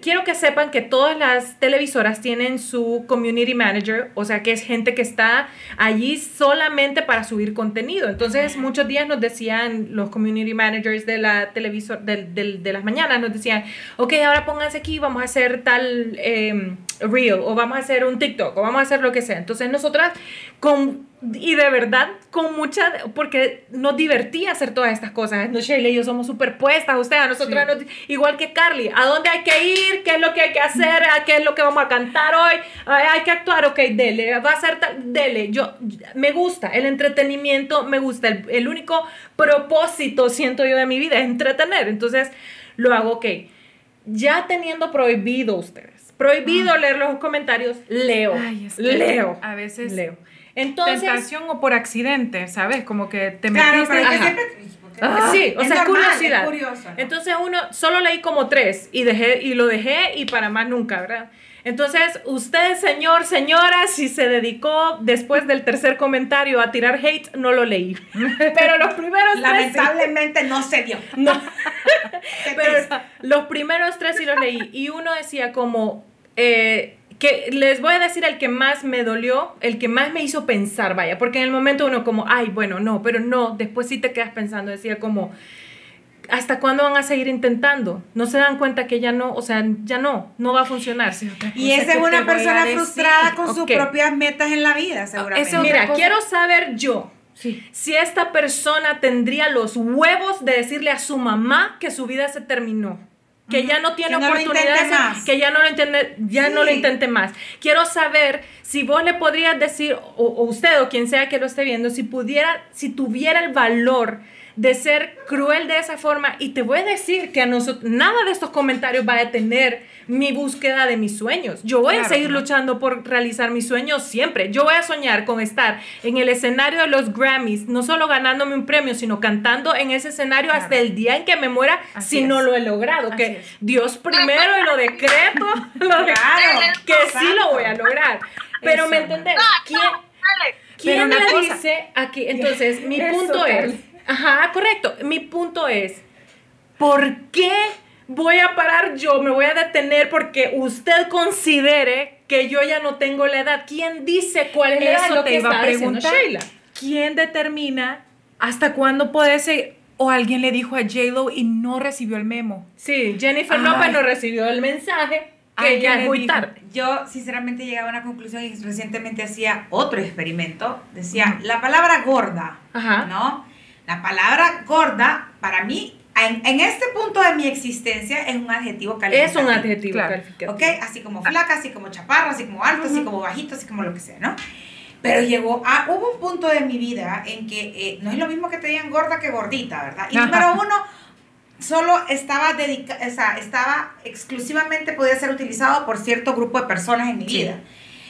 quiero que sepan que todas las televisoras tienen su community manager, o sea que es gente que está allí solamente para subir contenido. Entonces, muchos días nos decían los community managers de la televisor, del- del- de las mañanas, nos decían, ok, ahora pónganse aquí, vamos a hacer tal eh, reel, o vamos a hacer un TikTok, o vamos a hacer lo que sea. Entonces, nosotras con y de verdad con mucha, porque nos divertía hacer todas estas cosas. No, Sheila y yo somos superpuestas, usted, a nosotros, nos- igual que Carly, ¿a dónde hay que ir? ¿Qué es lo que hay que hacer? ¿A ¿Qué es lo que vamos a cantar hoy? Ay, Hay que actuar, ok, dele, va a ser tal, dele. Yo, me gusta el entretenimiento, me gusta, el, el único propósito, siento yo, de mi vida es entretener, entonces lo hago, ok. Ya teniendo prohibido ustedes, prohibido leer los comentarios, leo, Ay, es que leo, a veces leo. Entonces, Tentación o por accidente, ¿sabes? Como que te Claro, metiste. pero que Ajá. siempre... Ah, sí, o es sea, normal, curiosidad. Es curioso, ¿no? Entonces uno, solo leí como tres y dejé, y lo dejé y para más nunca, ¿verdad? Entonces, usted, señor, señora, si se dedicó después del tercer comentario a tirar hate, no lo leí. Pero los primeros tres. Lamentablemente no se dio. No. Pero los primeros tres sí los leí. Y uno decía como, eh, que les voy a decir el que más me dolió, el que más me hizo pensar, vaya, porque en el momento uno como, ay, bueno, no, pero no, después sí te quedas pensando, decía como, ¿hasta cuándo van a seguir intentando? No se dan cuenta que ya no, o sea, ya no, no va a funcionar. Y esa es una persona frustrada con sus propias metas en la vida, seguramente. Eso- Mira, cosa- quiero saber yo. Sí. Si esta persona tendría los huevos de decirle a su mamá que su vida se terminó, que ya no tiene Que oportunidades, que ya no lo intente, ya no lo intente más. Quiero saber si vos le podrías decir, o, o usted o quien sea que lo esté viendo, si pudiera, si tuviera el valor de ser cruel de esa forma y te voy a decir que a nosotros nada de estos comentarios va a detener mi búsqueda de mis sueños. Yo voy a seguir luchando por realizar mis sueños siempre. Yo voy a soñar con estar en el escenario de los Grammys, no solo ganándome un premio, sino cantando en ese escenario Claro. hasta el día en que me muera Así si no lo he logrado. Así que es. Dios primero y lo decreto, lo que sí lo voy a lograr. Pero ¿me entendés? ¿Quién. ¿Quién me cosa- dice aquí? Entonces, mi Eso, punto es. Ajá, correcto, mi punto es, ¿por qué voy a parar yo? Me voy a detener porque usted considere que yo ya no tengo la edad. ¿Quién dice cuál es? Eso Lo te que iba a preguntar. Sheila. ¿Quién determina hasta cuándo puede ser? O alguien le dijo a J-Lo y no recibió el memo. Sí, Jennifer Ay. López no recibió el mensaje que ya es muy tarde. Yo sinceramente llegaba a una conclusión y recientemente hacía otro experimento. Decía, la palabra gorda, Ajá. ¿no? La palabra gorda, para mí, en, en este punto de mi existencia, es un adjetivo Es calificativo. un adjetivo Claro. calificativo. ¿Ok? Así como flaca, así como chaparra, así como alto, así como bajito, así como lo que sea, ¿no? Pero llegó a, hubo un punto de mi vida en que eh, no es lo mismo que te digan gorda que gordita, ¿verdad? Y Ajá. número uno, solo estaba dedicado, o sea, estaba exclusivamente podía ser utilizado por cierto grupo de personas en mi Sí. vida.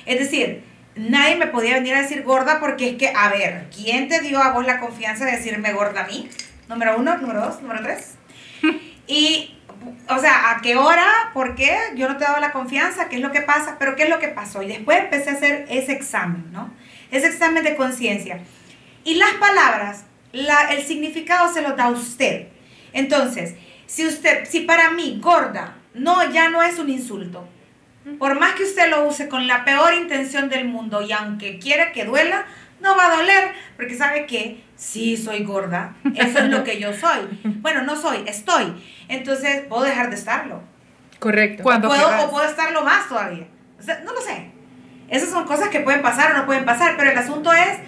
Es decir, nadie me podía venir a decir gorda porque es que, a ver, ¿quién te dio a vos la confianza de decirme gorda a mí? Número uno, número dos, número tres. Y, o sea, ¿a qué hora? ¿Por qué? Yo no te he dado la confianza, ¿qué es lo que pasa? Pero ¿qué es lo que pasó? Y después empecé a hacer ese examen, ¿no? Ese examen de conciencia. Y las palabras, la, el significado se lo da usted. Entonces, si usted, si para mí gorda, no, ya no es un insulto. Por más que usted lo use con la peor intención del mundo y aunque quiera que duela, no va a doler, porque sabe que sí soy gorda, eso es lo que yo soy. Bueno, no soy, estoy. Entonces, puedo dejar de estarlo. Correcto. Cuando Puedo, querrás. o puedo estarlo más todavía. O sea, no lo sé. Esas son cosas que pueden pasar o no pueden pasar, pero el asunto es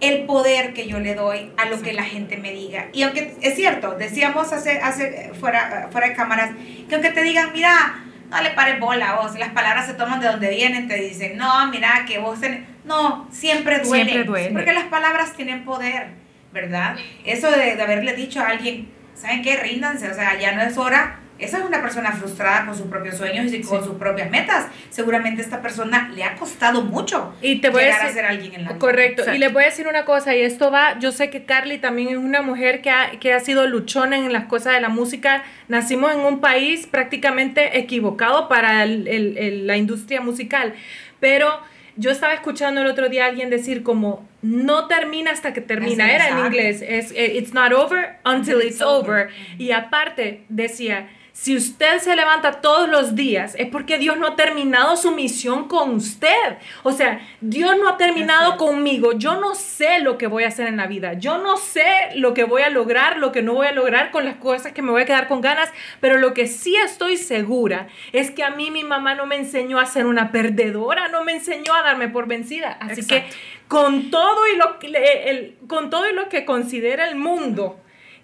el poder que yo le doy a lo que la gente me diga. Y aunque es cierto, decíamos hace, hace fuera, fuera de cámaras, que aunque te digan, mira, no le pares bola a vos, las palabras se toman de donde vienen, te dicen, no, mira, que vos tenés... No, siempre duele. Siempre duele. Porque las palabras tienen poder, ¿verdad? Eso de, de haberle dicho a alguien, ¿saben qué? Ríndanse, o sea, ya no es hora. Esa es una persona frustrada con sus propios sueños y con sus propias metas. Seguramente a esta persona le ha costado mucho Y te voy a llegar a, decir- ser alguien en la vida. Correcto. Exacto. Y les voy a decir una cosa, y esto va, yo sé que Carly también es una mujer que ha, que ha sido luchona en las cosas de la música. Nacimos en un país prácticamente equivocado para el- el- el- la industria musical, pero yo estaba escuchando el otro día a alguien decir como, no termina hasta que termina, Así, era en inglés, es, eh, it's not over until Until it's it's over. over. Y aparte decía, si usted se levanta todos los días, es porque Dios no ha terminado su misión con usted. O sea, Dios no ha terminado conmigo. Yo no sé lo que voy a hacer en la vida. Yo no sé lo que voy a lograr, lo que no voy a lograr con las cosas que me voy a quedar con ganas. Pero lo que sí estoy segura es que a mí mi mamá no me enseñó a ser una perdedora, no me enseñó a darme por vencida. Así que con todo y lo que, con todo y lo que considera el mundo,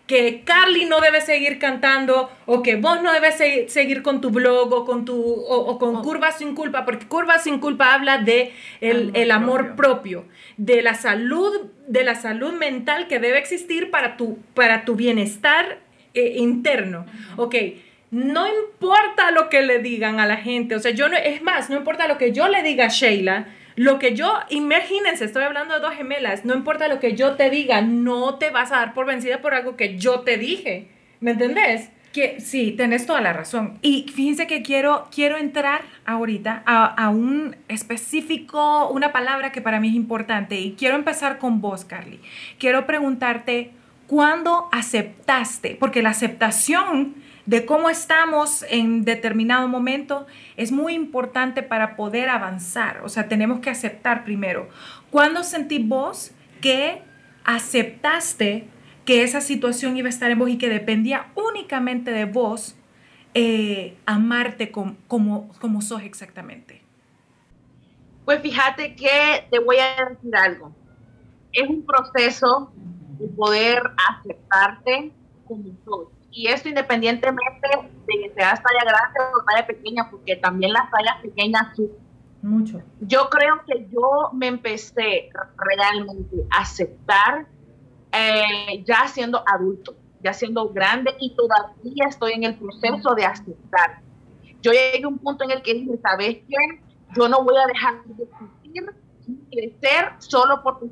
que Carly no debe seguir cantando o que vos no debes seguir con tu blog o con tu o, con Curvas sin culpa porque Curvas sin culpa habla de el, amor, propio. de la salud de la salud mental que debe existir para tu para tu bienestar eh, interno. Ok no importa lo que le digan a la gente o sea yo no es más no importa lo que yo le diga a Sheila lo que yo, imagínense, estoy hablando de dos gemelas, no importa lo que yo te diga, no te vas a dar por vencida por algo que yo te dije. ¿Me entendés? Que, sí, tenés toda la razón. Y fíjense que quiero, quiero entrar ahorita a, a, un específico, una palabra que para mí es importante. Y quiero empezar con vos, Carly. Quiero preguntarte, ¿cuándo aceptaste? Porque la aceptación de cómo estamos en determinado momento es muy importante para poder avanzar. O sea, tenemos que aceptar primero. ¿Cuándo sentí vos que aceptaste que esa situación iba a estar en vos y que dependía únicamente de vos eh, amarte como, como, como sos exactamente? Pues fíjate que te voy a decir algo. Es un proceso de poder aceptarte como sos y esto independientemente de que seas talla grande o talla pequeña, porque también las tallas pequeñas Mucho. Yo creo que yo me empecé realmente a aceptar eh, ya siendo adulto, ya siendo grande y todavía estoy en el proceso de aceptar. Yo llegué a un punto en el que dije, ¿sabes qué? Yo no voy a dejar de existir y crecer solo porque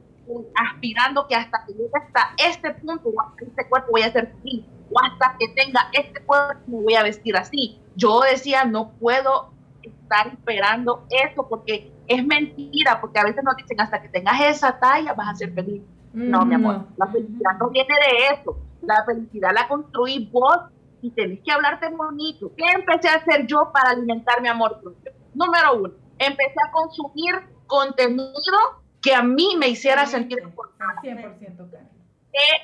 aspirando que hasta que llegue hasta este punto hasta este cuerpo voy a ser feliz o hasta que tenga este cuerpo me voy a vestir así. Yo decía, no puedo estar esperando eso porque es mentira, porque a veces nos dicen hasta que tengas esa talla vas a ser feliz. No, mi amor, la felicidad no viene de eso. La felicidad la construí vos y tenés que hablarte bonito. ¿Qué empecé a hacer yo para alimentar mi amor propio? Número uno, empecé a consumir contenido que a mí me hiciera sentir importante. 100% claro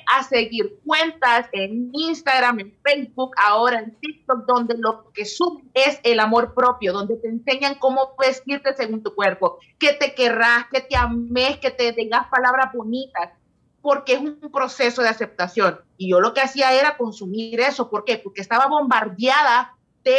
a seguir cuentas en Instagram, en Facebook, ahora en TikTok, donde lo que sube es el amor propio, donde te enseñan cómo vestirte según tu cuerpo, que te querrás, que te ames, que te digas palabras bonitas, porque es un proceso de aceptación. Y yo lo que hacía era consumir eso. ¿Por qué? Porque estaba bombardeada de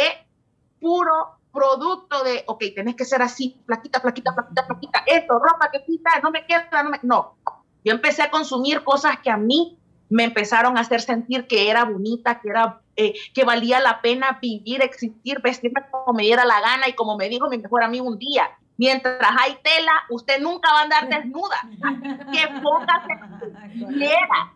puro producto de, ok, tenés que ser así, plaquita, plaquita, plaquita, plaquita, esto, ropa que quita, no me queda, no me... No, yo empecé a consumir cosas que a mí me empezaron a hacer sentir que era bonita, que era eh, que valía la pena vivir, existir, vestirme como me diera la gana y como me dijo mi mejor amigo un día. Mientras hay tela, usted nunca va a andar desnuda. que póngase quiera.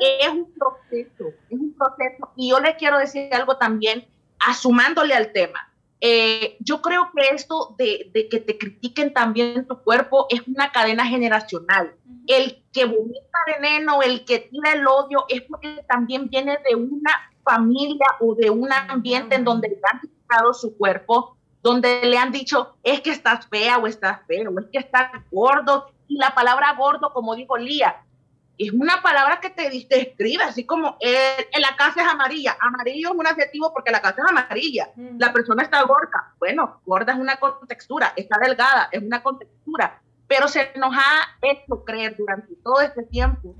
Es un proceso, es un proceso. Y yo le quiero decir algo también, asumándole al tema. Eh, yo creo que esto de, que te critiquen también tu cuerpo es una cadena generacional. El que vomita veneno, el que tira el odio, es porque también viene de una familia o de un ambiente en donde le han criticado su cuerpo, donde le han dicho, es que estás fea o estás feo, o es que estás gordo. Y la palabra gordo, como dijo Lía, es una palabra que te describe, así como en la casa es amarilla. Amarillo es un adjetivo porque la casa es amarilla. La persona está gorda. Bueno, gorda es una contextura, está delgada, es una contextura. Pero se nos ha hecho creer durante todo este tiempo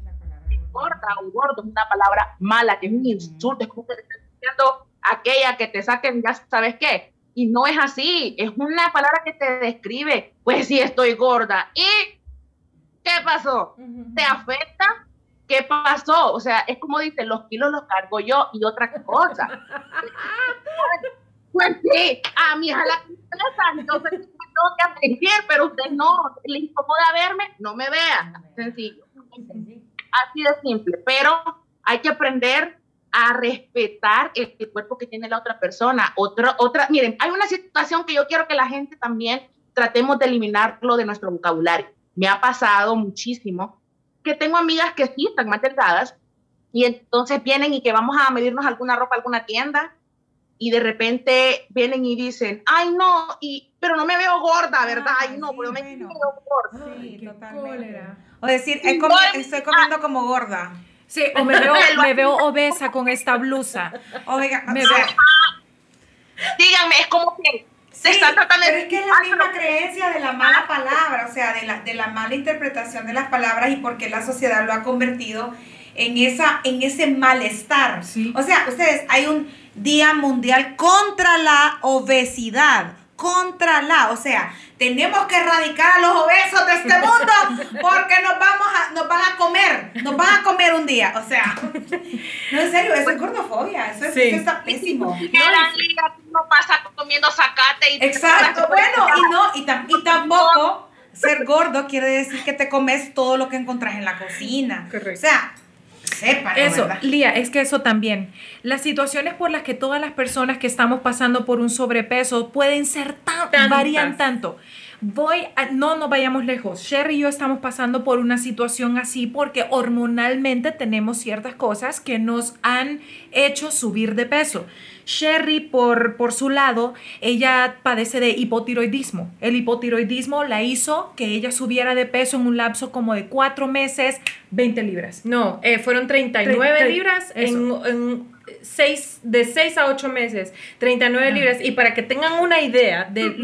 que gorda o gordo es una palabra mala, que es un insulto, es como que te diciendo aquella que te saquen, ya sabes qué. Y no es así, es una palabra que te describe, pues sí estoy gorda. Y ¿Qué pasó? ¿Te afecta? ¿Qué pasó? O sea, es como dice, los kilos los cargo yo y otra cosa. pues sí, a mi hija la tristeza, entonces tengo que aprender, pero usted no, le incomoda verme, no me vea. Sencillo. Así de simple, pero hay que aprender a respetar el, cuerpo que tiene la otra persona. Otra, otra, miren, hay una situación que yo quiero que la gente también tratemos de eliminarlo de nuestro vocabulario me ha pasado muchísimo que tengo amigas que sí están más delgadas y entonces vienen y que vamos a medirnos alguna ropa, alguna tienda y de repente vienen y dicen, ay no, y, pero no me veo gorda, ¿verdad? Ay, no, sí, pero me bueno. veo gorda. Ay, Sí, totalmente. O decir, Sí, "He comi- no, estoy comiendo como gorda. Sí, o me veo, me veo obesa con esta blusa. Oiga, Me o sea, veo- Díganme, es como que Sí, están tratando de pero es que es la misma creencia de la mala palabra, o sea, de la, de la mala interpretación de las palabras y por qué la sociedad lo ha convertido en, esa, en ese malestar. Sí. O sea, ustedes, hay un Día Mundial contra la Obesidad, contra la, o sea, tenemos que erradicar a los obesos de este mundo porque nos vamos a, nos van a comer, nos van a comer un día, o sea, no, en serio, eso es gordofobia, eso, es, Sí. eso está pésimo. Eran ligas, uno pasa comiendo zacate y Exacto, bueno, y no, y, tam- y tampoco ser gordo quiere decir que te comes todo lo que encontrás en la cocina. Correcto. O sea, sepan, Eso, ¿verdad? Lía, es que eso también. Las situaciones por las que todas las personas que estamos pasando por un sobrepeso pueden ser tan, Tantas. varían tanto. Voy a, no nos vayamos lejos. Sherry y yo estamos pasando por una situación así porque hormonalmente tenemos ciertas cosas que nos han hecho subir de peso. Sherry, por, por su lado, ella padece de hipotiroidismo. El hipotiroidismo la hizo que ella subiera de peso en un lapso como de cuatro meses, 20 libras. No, eh, fueron 39 Tre- tre- libras en, en seis, de 6 a 8 meses. 39 Ah. libras. Y para que tengan una idea de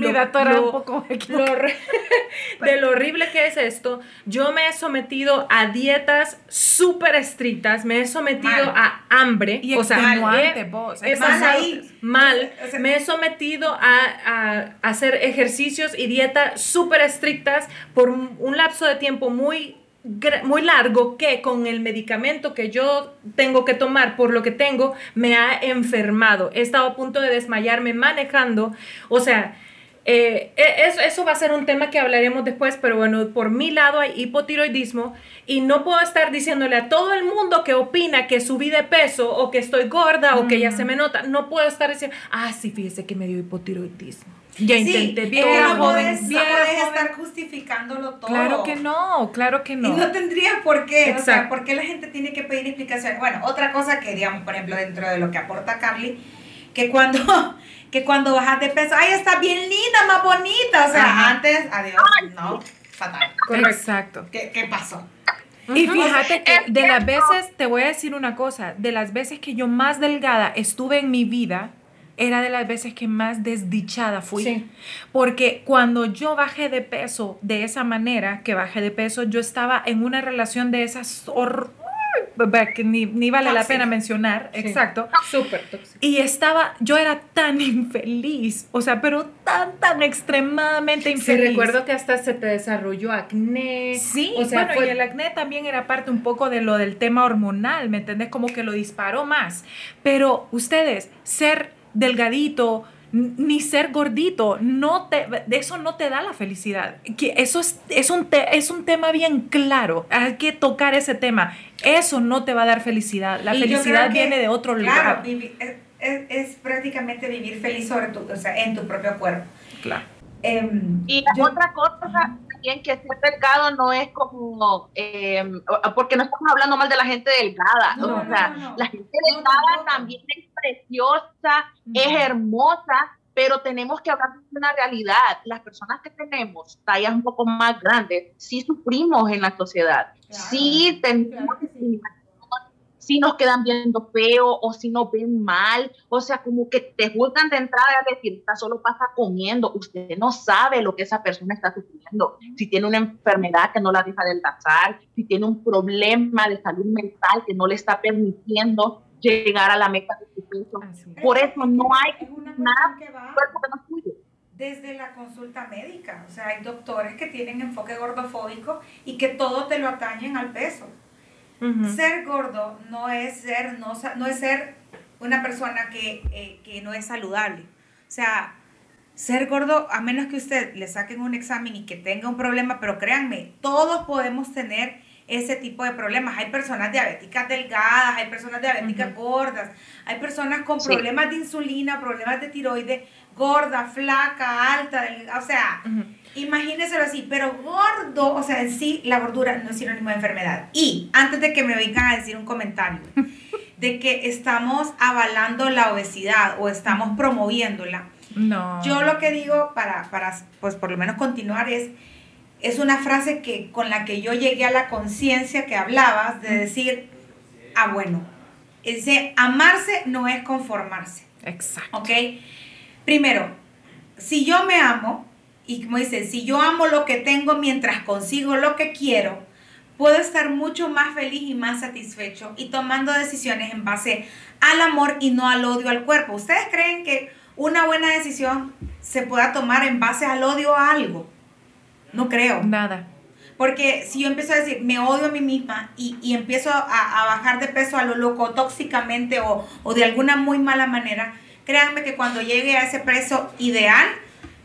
un poco lo horri- de lo horrible que es esto, yo me he sometido a dietas súper estrictas, me he sometido Mal. a hambre. Y o sea, extenuante, he- vos, he extenuante. pasado ahí. mal. O sea, me he sometido a, a hacer ejercicios y dietas súper estrictas por un, lapso de tiempo muy muy largo que con el medicamento que yo tengo que tomar por lo que tengo me ha enfermado. He estado a punto de desmayarme manejando. O sea, eh, e- eso, eso va a ser un tema que hablaremos después, pero bueno, por mi lado hay hipotiroidismo y no puedo estar diciéndole a todo el mundo que opina que subí de peso o que estoy gorda o que ya se me nota. No puedo estar diciendo, ah, sí, fíjese que me dio hipotiroidismo. Ya Sí, intenté, bien que no no joven. estar justificándolo todo. Claro que no, claro que Y no. no tendría por qué, o sea. ¿por qué la gente tiene que pedir explicaciones? Bueno, otra cosa que, digamos, por ejemplo, dentro de lo que aporta Carly, que cuando, que cuando bajas de peso, ay, está bien linda, más bonita, o sea, Ajá. antes, adiós, no, fatal. Correcto. Exacto. ¿Qué, qué pasó? Y fíjate que de las veces, te voy a decir una cosa, de las veces que yo más delgada estuve en mi vida, era de las veces que más desdichada fui. Sí. Porque cuando yo bajé de peso de esa manera, que bajé de peso, yo estaba en una relación de esas que ni, ni vale la pena mencionar, Sí. exacto. Súper tóxico. Y estaba, yo era tan infeliz, o sea, pero tan, tan extremadamente Sí, infeliz. recuerdo que hasta se te desarrolló acné. Sí, o sea, bueno, fue- y el acné también era parte un poco de lo del tema hormonal, ¿me entendés? Como que lo disparó más. Pero ustedes, ser delgadito, ni ser gordito, no te, de eso no te da la felicidad. Que eso es, es, un te- es un tema bien claro. Hay que tocar ese tema. Eso no te va a dar felicidad. La Y felicidad que, viene de otro Claro, lugar. vivi- es, es- es prácticamente vivir feliz sobre tu, o sea, en tu propio cuerpo. Claro. Em, Y yo- otra cosa también que ser delgado no es como, eh, porque no estamos hablando mal de la gente delgada, No, o sea, no, no. la gente delgada también es preciosa, es hermosa, pero tenemos que hablar de una realidad. Las personas que tenemos tallas un poco más grandes, sí sufrimos en la sociedad, Claro, sí tenemos claro que sí nos quedan viendo feo o si nos ven mal, o sea, como que te juzgan de entrada y decir, esta solo pasa comiendo, usted no sabe lo que esa persona está sufriendo, si tiene una enfermedad que no la deja adelgazar, si tiene un problema de salud mental que no le está permitiendo llegar a la meta de su peso. Es. Por eso no hay Es una nada que va cuerpo que no desde la consulta médica. O sea, hay doctores que tienen enfoque gordofóbico y que todo te lo atañen al peso. Ser gordo no es ser, no, no es ser una persona que, eh, que no es saludable. O sea, ser gordo, a menos que usted le saquen un examen y que tenga un problema, pero créanme, todos podemos tener ese tipo de problemas. Hay personas diabéticas delgadas, hay personas diabéticas gordas, hay personas con Sí. problemas de insulina, problemas de tiroides, gorda, flaca, alta, delgada, o sea. Imagínenselo así, pero gordo, o sea, en sí la gordura no es sinónimo de enfermedad. Y antes de que me vengan a decir un comentario, de que estamos avalando la obesidad o estamos promoviéndola. No. Yo lo que digo para, para, pues por lo menos continuar es, es una frase que, con la que yo llegué a la conciencia que hablabas, de decir, ah, bueno, ese amarse no es conformarse, Exacto. ¿ok? Primero, si yo me amo, y como dice, si yo amo lo que tengo mientras consigo lo que quiero, puedo estar mucho más feliz y más satisfecho y tomando decisiones en base al amor y no al odio al cuerpo. ¿Ustedes creen que una buena decisión se pueda tomar en base al odio a algo? No creo. Nada. Porque si yo empiezo a decir, me odio a mí misma y, y empiezo a, a bajar de peso a lo loco, tóxicamente o, o de alguna muy mala manera, créanme que cuando llegue a ese peso ideal,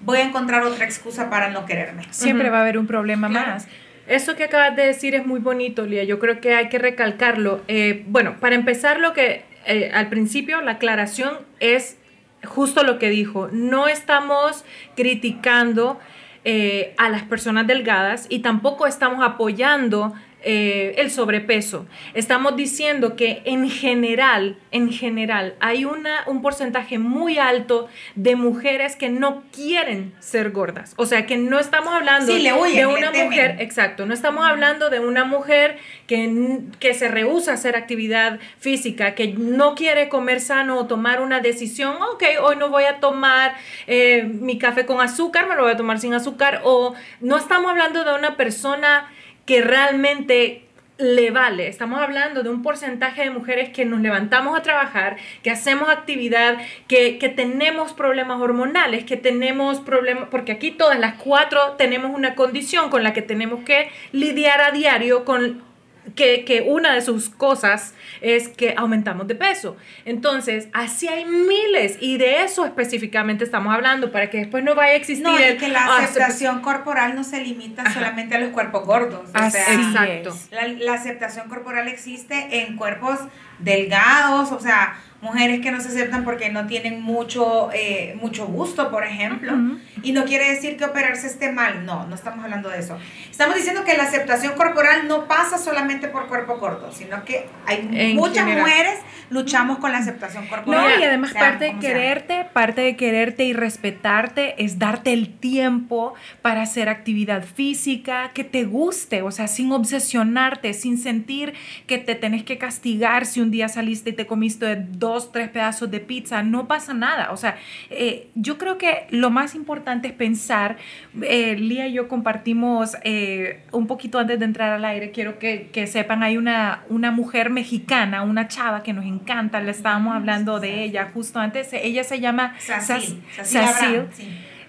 voy a encontrar otra excusa para no quererme. Siempre va a haber un problema Claro. más. Eso que acabas de decir es muy bonito, Lía. Yo creo que hay que recalcarlo. Eh, bueno, para empezar, lo que eh, al principio la aclaración es justo lo que dijo. No estamos criticando eh, a las personas delgadas y tampoco estamos apoyando eh, el sobrepeso. Estamos diciendo que en general, en general, hay una, un porcentaje muy alto de mujeres que no quieren ser gordas. O sea, que no estamos hablando Sí, le huyen, de una mujer, exacto, no estamos hablando de una mujer que, que se rehúsa a hacer actividad física, que no quiere comer sano o tomar una decisión, ok, hoy no voy a tomar eh, mi café con azúcar, me lo voy a tomar sin azúcar, o no estamos hablando de una persona que realmente le vale. Estamos hablando de un porcentaje de mujeres que nos levantamos a trabajar, que hacemos actividad, que, que tenemos problemas hormonales, que tenemos problemas, porque aquí todas las cuatro tenemos una condición con la que tenemos que lidiar a diario con que, que una de sus cosas es que aumentamos de peso. Entonces, así hay miles y de eso específicamente estamos hablando para que después no vaya a existir No, y que la "Ah, aceptación corporal no se limita Ajá. solamente a los cuerpos gordos. O sea, Exacto. La, la aceptación corporal existe en cuerpos delgados, o sea, mujeres que no se aceptan porque no tienen mucho, eh, mucho gusto, por ejemplo. Ujú. Y no quiere decir que operarse esté mal, no, no estamos hablando de eso. Estamos diciendo que la aceptación corporal no pasa solamente por cuerpo corto, sino que hay En muchas general. mujeres luchamos con la aceptación corporal. No, y además sea parte de como sea. quererte, parte de quererte y respetarte es darte el tiempo para hacer actividad física que te guste, o sea, sin obsesionarte, sin sentir que te tenés que castigar si un día saliste y te comiste dos, tres pedazos de pizza, no pasa nada, o sea, eh, yo creo que lo más importante es pensar, eh, Lía y yo compartimos eh, un poquito antes de entrar al aire, quiero que, que sepan, hay una, una mujer mexicana, una chava que nos encanta, le estábamos hablando de ella justo antes, ella se llama Sacil, Sac- Sacil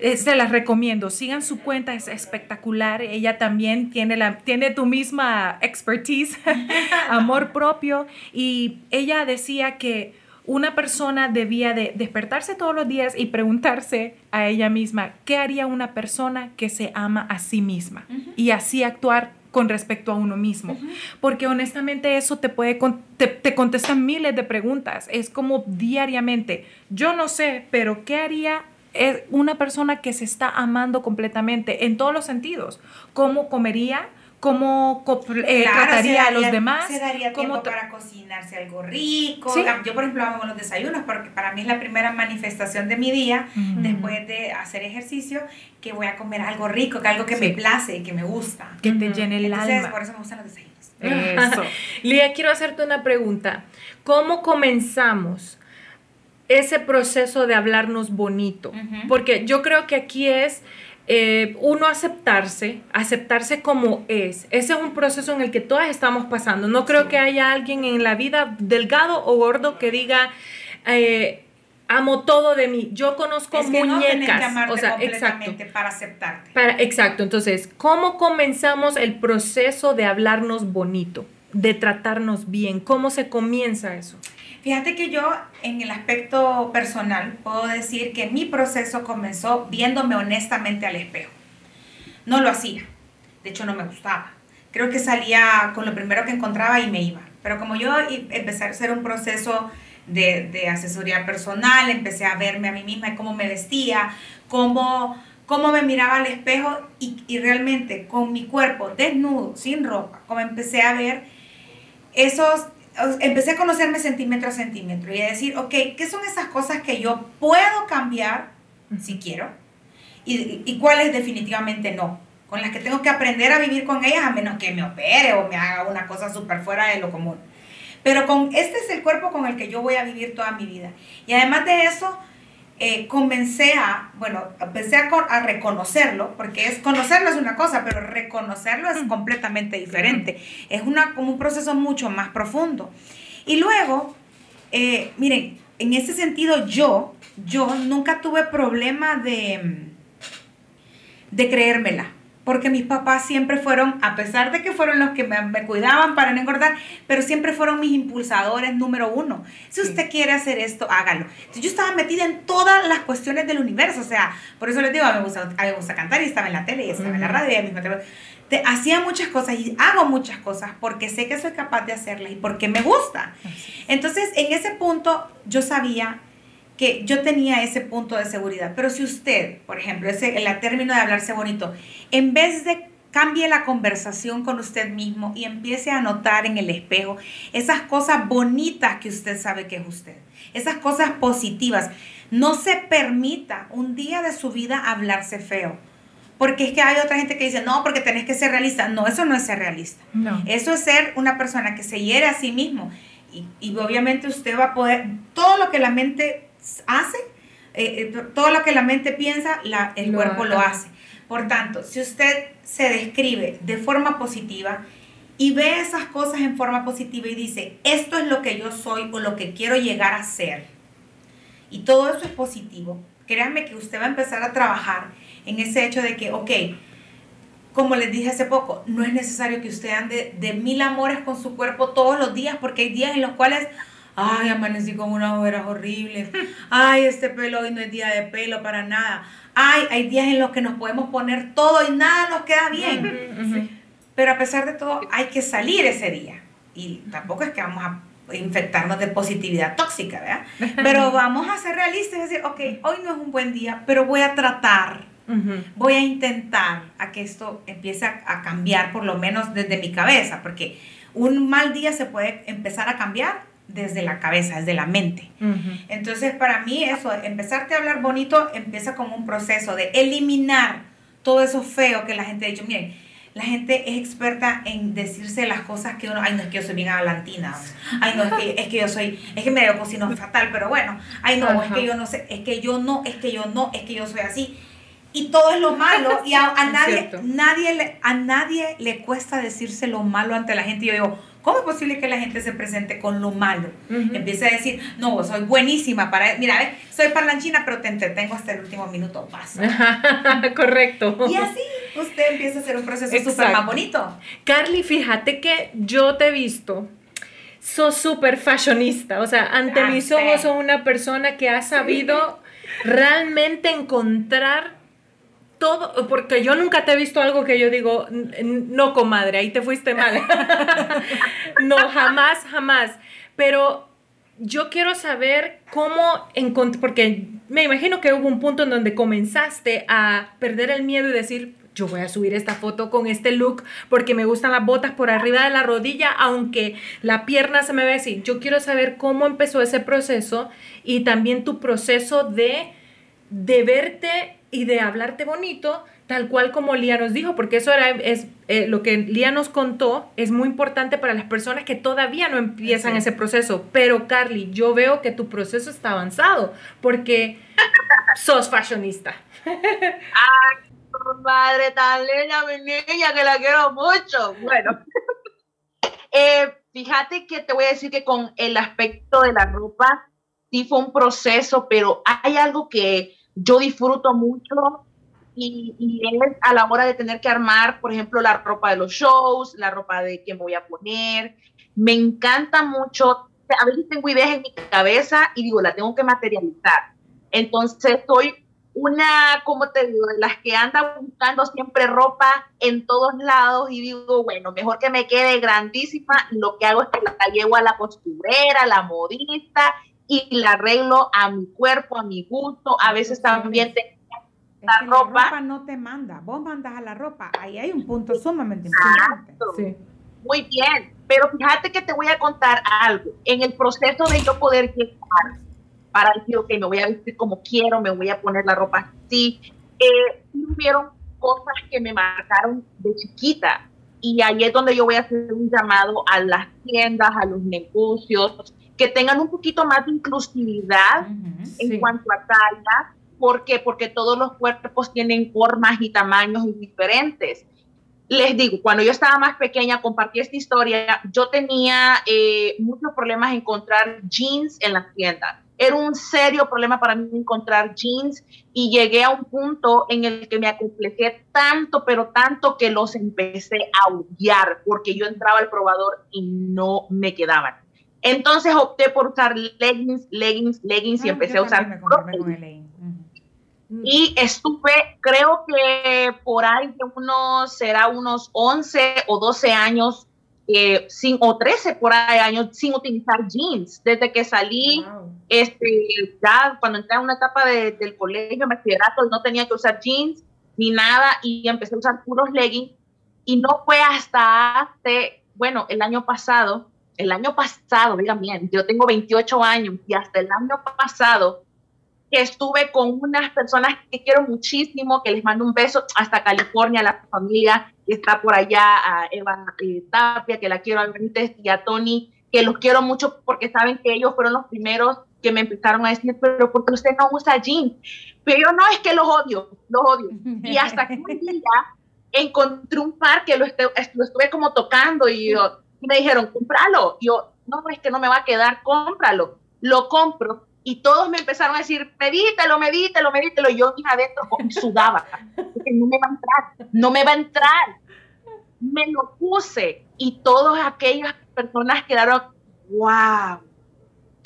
eh, se las recomiendo, sigan su cuenta, es espectacular. Ella también tiene, la, tiene tu misma expertise, amor propio. Y ella decía que una persona debía de despertarse todos los días y preguntarse a ella misma, ¿qué haría una persona que se ama a sí misma? Y así actuar con respecto a uno mismo. Porque honestamente eso te puede, te, te contestan miles de preguntas. Es como diariamente, yo no sé, pero ¿qué haría es una persona que se está amando completamente en todos los sentidos. ¿Cómo comería? ¿Cómo eh, Claro, trataría a los demás? Se daría ¿Cómo tiempo para cocinarse algo rico. Sí. Yo, por ejemplo, amo los desayunos porque para mí es la primera manifestación de mi día después de hacer ejercicio que voy a comer algo rico, que algo que Sí. me place y que me gusta. que te llene el Entonces, alma. por eso me gustan los desayunos. Eso. Lía, quiero hacerte una pregunta. ¿Cómo comenzamos ese proceso de hablarnos bonito? Porque yo creo que aquí es eh, uno aceptarse, aceptarse como es. Ese es un proceso en el que todas estamos pasando. No creo que haya alguien en la vida delgado o gordo que diga... eh, Amo todo de mí. Yo conozco es que no muñecas. tenés que o sea, exacto. para aceptarte. Para, exacto, entonces, ¿cómo comenzamos el proceso de hablarnos bonito, de tratarnos bien? ¿Cómo se comienza eso? Fíjate que yo en el aspecto personal puedo decir que mi proceso comenzó viéndome honestamente al espejo. No lo hacía, de hecho no me gustaba. Creo que salía con lo primero que encontraba y me iba. Pero como yo empecé a hacer un proceso de, asesoría personal, empecé a verme a mí misma, cómo me vestía, cómo, cómo me miraba al espejo y, y realmente con mi cuerpo desnudo, sin ropa, como empecé a ver esos empecé a conocerme centímetro a centímetro y a decir, ok, ¿qué son esas cosas que yo puedo cambiar si quiero? Y, y cuáles definitivamente no, con las que tengo que aprender a vivir con ellas a menos que me opere o me haga una cosa súper fuera de lo común. Pero con este es el cuerpo con el que yo voy a vivir toda mi vida. Y además de eso, eh, comencé a, bueno, empecé a, a, reconocerlo, porque es conocerlo es una cosa, pero reconocerlo es completamente diferente. Es una, como un proceso mucho más profundo. Y luego, eh, miren, en ese sentido yo, yo nunca tuve problema de, de creérmela porque mis papás siempre fueron, a pesar de que fueron los que me, cuidaban para no engordar, pero siempre fueron mis impulsadores número uno. Si usted quiere hacer esto, hágalo. Entonces yo estaba metida en todas las cuestiones del universo, o sea, por eso les digo, a mí me gusta, a mí me gusta cantar y estaba en la tele y estaba en la radio y a mí te, hacía muchas cosas y hago muchas cosas porque sé que soy capaz de hacerlas y porque me gusta. Entonces, en ese punto yo sabía que yo tenía ese punto de seguridad. Pero si usted, por ejemplo, ese, el término de hablarse bonito, en vez de cambie la conversación con usted mismo y empiece a notar en el espejo esas cosas bonitas que usted sabe que es usted, esas cosas positivas. No se permita un día de su vida hablarse feo. Porque es que hay otra gente que dice, no, porque tenés que ser realista. No, eso no es ser realista. No. Eso es ser una persona que se hiere a sí mismo. Y, y obviamente usted va a poder, todo lo que la mente hace, eh, eh, todo lo que la mente piensa, la, el cuerpo lo hace. Por tanto, si usted se describe de forma positiva y ve esas cosas en forma positiva y dice, esto es lo que yo soy o lo que quiero llegar a ser, y todo eso es positivo, créanme que usted va a empezar a trabajar en ese hecho de que, ok, como les dije hace poco, no es necesario que usted ande de mil amores con su cuerpo todos los días, porque hay días en los cuales Ay, amanecí con unas ojeras horribles. Ay, este pelo hoy no es día de pelo para nada. Ay, hay días en los que nos podemos poner todo y nada nos queda bien. Pero a pesar de todo, hay que salir ese día. Y tampoco es que vamos a infectarnos de positividad tóxica, ¿verdad? Pero vamos a ser realistas y decir, ok, hoy no es un buen día, pero voy a tratar, voy a intentar a que esto empiece a, a cambiar, por lo menos desde mi cabeza, porque un mal día se puede empezar a cambiar desde la cabeza, desde la mente. Entonces, para mí eso, empezarte a hablar bonito empieza como un proceso de eliminar todo eso feo que la gente ha dicho. Miren, la gente es experta en decirse las cosas que uno, ay, no es que yo soy bien adelantina, ay, no, es que, es que yo soy, es que medio cocino fatal, pero bueno, ay, no, es que yo no sé, es que yo no, es que yo no, es que yo soy así. Y todo es lo malo, y a, nadie, nadie le, a nadie le cuesta decirse lo malo ante la gente. Yo digo, ¿Cómo es posible que la gente se presente con lo malo? Empieza a decir, no, soy buenísima para... Mira, soy parlanchina, pero te entretengo hasta el último minuto. Pasa. Correcto. Y así usted empieza a hacer un proceso súper más bonito. Carly, fíjate que yo te he visto sos súper fashionista, o sea, ante mis ojos sos una persona que ha sabido realmente encontrar todo, porque yo nunca te he visto algo que yo digo, no, comadre, ahí te fuiste mal. no, jamás, jamás. Pero yo quiero saber cómo porque me imagino que hubo un punto en donde comenzaste a perder el miedo y decir, yo voy a subir esta foto con este look porque me gustan las botas por arriba de la rodilla, aunque la pierna se me ve así. Yo quiero saber cómo empezó ese proceso y también tu proceso de, de verte y de hablarte bonito, tal cual como Lía nos dijo, porque eso era es, eh, lo que Lía nos contó, es muy importante para las personas que todavía no empiezan ese proceso. Pero Carly, yo veo que tu proceso está avanzado, porque sos fashionista. Ay, madre tan linda, mi niña, que la quiero mucho. Bueno, eh, fíjate que te voy a decir que con el aspecto de la ropa, sí fue un proceso, pero hay algo que yo disfruto mucho y, es a la hora de tener que armar, por ejemplo, la ropa de los shows, la ropa de qué me voy a poner. Me encanta mucho, a veces tengo ideas en mi cabeza y digo, la tengo que materializar. Entonces, soy una, como te digo, de las que anda buscando siempre ropa en todos lados y digo, bueno, mejor que me quede grandísima. Lo que hago es que la llevo a la costurera, a la modista y la arreglo a mi cuerpo, a mi gusto. A veces también te la, ropa. no te manda, vos mandas a la ropa. Ahí hay un punto sumamente importante. Muy bien. Pero fíjate que te voy a contar algo. En el proceso de yo poder llegar para decir, ok, me voy a vestir como quiero, me voy a poner la ropa así, eh, hubieron cosas que me marcaron de chiquita. Y ahí es donde yo voy a hacer un llamado a las tiendas, a los negocios, que tengan un poquito más de inclusividad en cuanto a talla. ¿Por qué? Porque todos los cuerpos tienen formas y tamaños diferentes. Les digo, cuando yo estaba más pequeña, compartí esta historia, yo tenía eh, muchos problemas en encontrar jeans en las tiendas era un serio problema para mí encontrar jeans y llegué a un punto en el que me acomplejé tanto, pero tanto que los empecé a odiar porque yo entraba al probador y no me quedaban. Entonces opté por usar leggings, leggings, leggings y ah, empecé a usar. Y estuve, creo que por ahí de unos, será unos 11 o 12 años eh, sin, o 13 por ahí años sin utilizar jeans. Desde que salí, este, ya cuando entré a una etapa del colegio, bachillerato, no tenía que usar jeans ni nada y empecé a usar puros leggings. Y no fue hasta hace, bueno, el año pasado, el año pasado, digan bien, yo tengo 28 años y hasta el año pasado que estuve con unas personas que quiero muchísimo, que les mando un beso hasta California, la familia que está por allá, a Eva eh, Tapia, que la quiero a y a Tony, que los quiero mucho porque saben que ellos fueron los primeros que me empezaron a decir, pero ¿por qué usted no usa jeans? Pero yo no, es que los odio, los odio. Y hasta que un día encontré un par que lo, estuve como tocando y, me dijeron, cómpralo. yo, no, es que no me va a quedar, cómpralo. Lo compro y todos me empezaron a decir, medítelo, medítelo, medítelo. Y yo iba adentro sudaba, porque no me va a entrar, no me va a entrar. Me lo puse y todas aquellas personas quedaron, wow,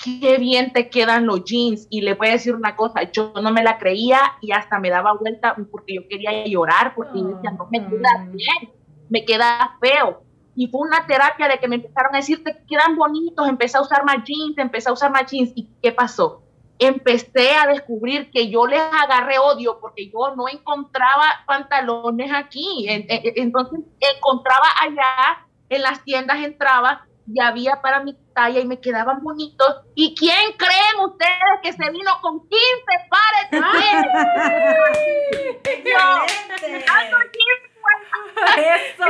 qué bien te quedan los jeans. Y le voy a decir una cosa, yo no me la creía y hasta me daba vuelta porque yo quería llorar, porque decía, no me queda bien, me queda feo. Y fue una terapia de que me empezaron a decir, te quedan bonitos, empecé a usar más jeans, empecé a usar más jeans. ¿Y qué pasó? Empecé a descubrir que yo les agarré odio porque yo no encontraba pantalones aquí. Entonces encontraba allá, en las tiendas entraba y había para mi talla y me quedaban bonitos. ¿Y quién creen ustedes que se vino con 15 pares de Eso.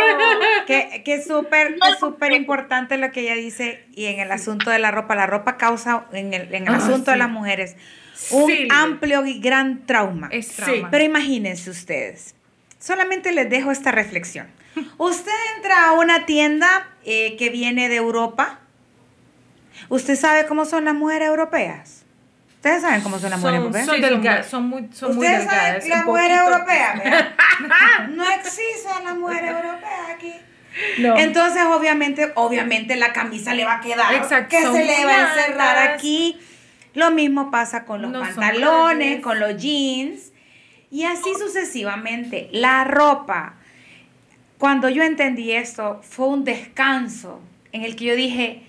que, que es súper súper importante lo que ella dice y en el asunto de la ropa. La ropa causa, en el, en el ah, asunto de las mujeres, un amplio y gran trauma. Pero imagínense ustedes, solamente les dejo esta reflexión. Usted entra a una tienda eh, que viene de Europa. ¿Usted sabe cómo son las mujeres europeas? Ustedes saben cómo son las mujeres europeas. Son, delgadas, son muy, son muy delgadas. Ustedes saben las mujeres europeas. no existe la mujer europea aquí. Entonces, obviamente, obviamente la camisa le va a quedar. Exacto. Que se le va a encerrar aquí. Lo mismo pasa con los pantalones, con los jeans. Y así sucesivamente. La ropa. Cuando yo entendí esto, fue un descanso en el que yo dije,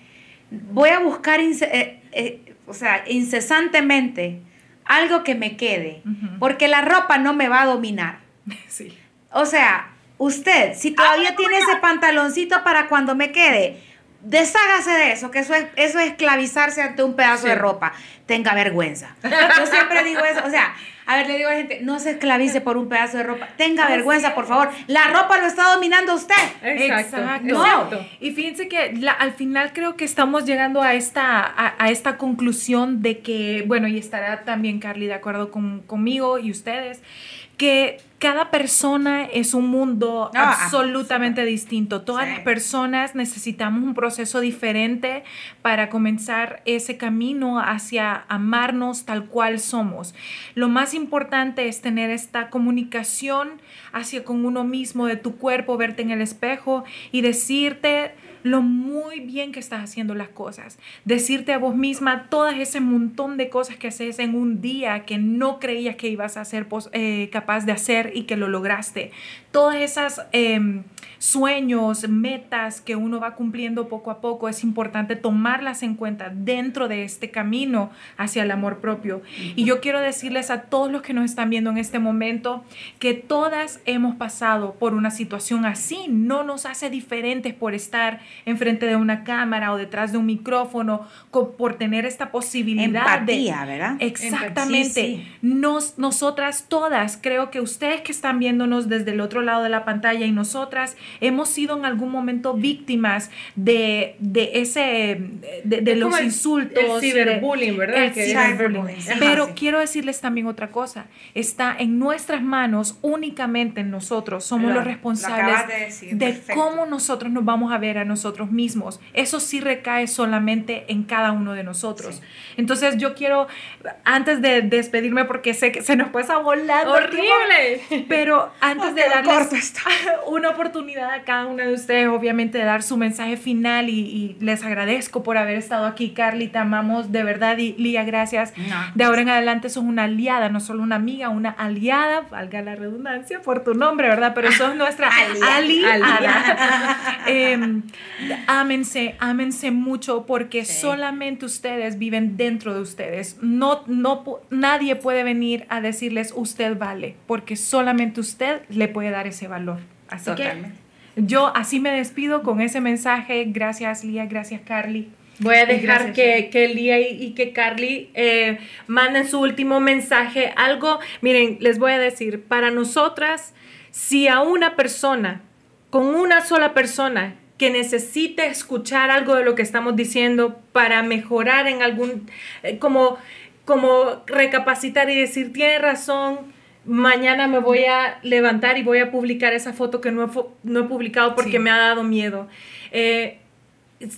voy a buscar eh, eh, o sea, incesantemente algo que me quede, porque la ropa no me va a dominar. Sí. O sea, usted, si todavía tiene ese pantaloncito para cuando me quede, deshágase de eso, que eso es, eso es esclavizarse ante un pedazo de ropa. Tenga vergüenza. Yo siempre digo eso, o sea, a ver, le digo a la gente, no se esclavice por un pedazo de ropa. Tenga vergüenza, por favor. La ropa lo está dominando usted. Exacto. Y fíjense que al final creo que estamos llegando a esta, a, esta conclusión de que, bueno, y estará también Carly de acuerdo con, conmigo y ustedes, que cada persona es un mundo ah, absolutamente distinto. Todas las personas necesitamos un proceso diferente para comenzar ese camino hacia amarnos tal cual somos. Lo más importante es tener esta comunicación hacia con uno mismo, de tu cuerpo, verte en el espejo y decirte lo muy bien que estás haciendo las cosas. Decirte a vos misma todas ese montón de cosas que haces en un día que no creías que ibas a ser eh, capaz de hacer y que lo lograste. Todas esas em, sueños, metas que uno va cumpliendo poco a poco, es importante tomarlas en cuenta dentro de este camino hacia el amor propio. Y yo quiero decirles a todos los que nos están viendo en este momento que todas hemos pasado por una situación así. No nos hace diferentes por estar enfrente de una cámara o detrás de un micrófono, por tener esta posibilidad Empatía, de... ¿verdad? Exactamente. Nos, nosotras todas, creo que ustedes que están viéndonos desde el otro lado de la pantalla y nosotras hemos sido en algún momento víctimas de, de ese, de, los insultos. El ciberbullying, ¿verdad? El ciberbullying. Pero quiero decirles también otra cosa. Está en nuestras manos, únicamente en nosotros. Somos los responsables de, cómo nosotros nos vamos a ver a nosotros mismos. Eso sí recae solamente en cada uno de nosotros. Entonces yo quiero, antes de despedirme, porque sé que se nos pasa volando. ¡Horrible! pero antes de una oportunidad a cada uno de ustedes, obviamente, de dar su mensaje final y, les agradezco por haber estado aquí, Carly, te amamos de verdad y Lía, gracias. de ahora en adelante sos una aliada, no solo una amiga, una aliada, valga la redundancia por tu nombre, ¿verdad? Pero sos nuestra aliada. Em, ámense, ámense mucho porque solamente ustedes viven dentro de ustedes. No, no, nadie puede venir a decirles usted vale, porque solamente usted le puede dar ese valor. Así que yo así me despido con ese mensaje. Gracias, Lía. Gracias, Carly. Voy a dejar que, que Lía y, que Carly eh, manden su último mensaje. Algo, miren, les voy a decir, para nosotras, si a una persona, con una sola persona que necesite escuchar algo de lo que estamos diciendo para mejorar en algún, eh, como, como recapacitar y decir, tiene razón, mañana me voy a levantar y voy a publicar esa foto que no he, no he publicado porque me ha dado miedo. Eh,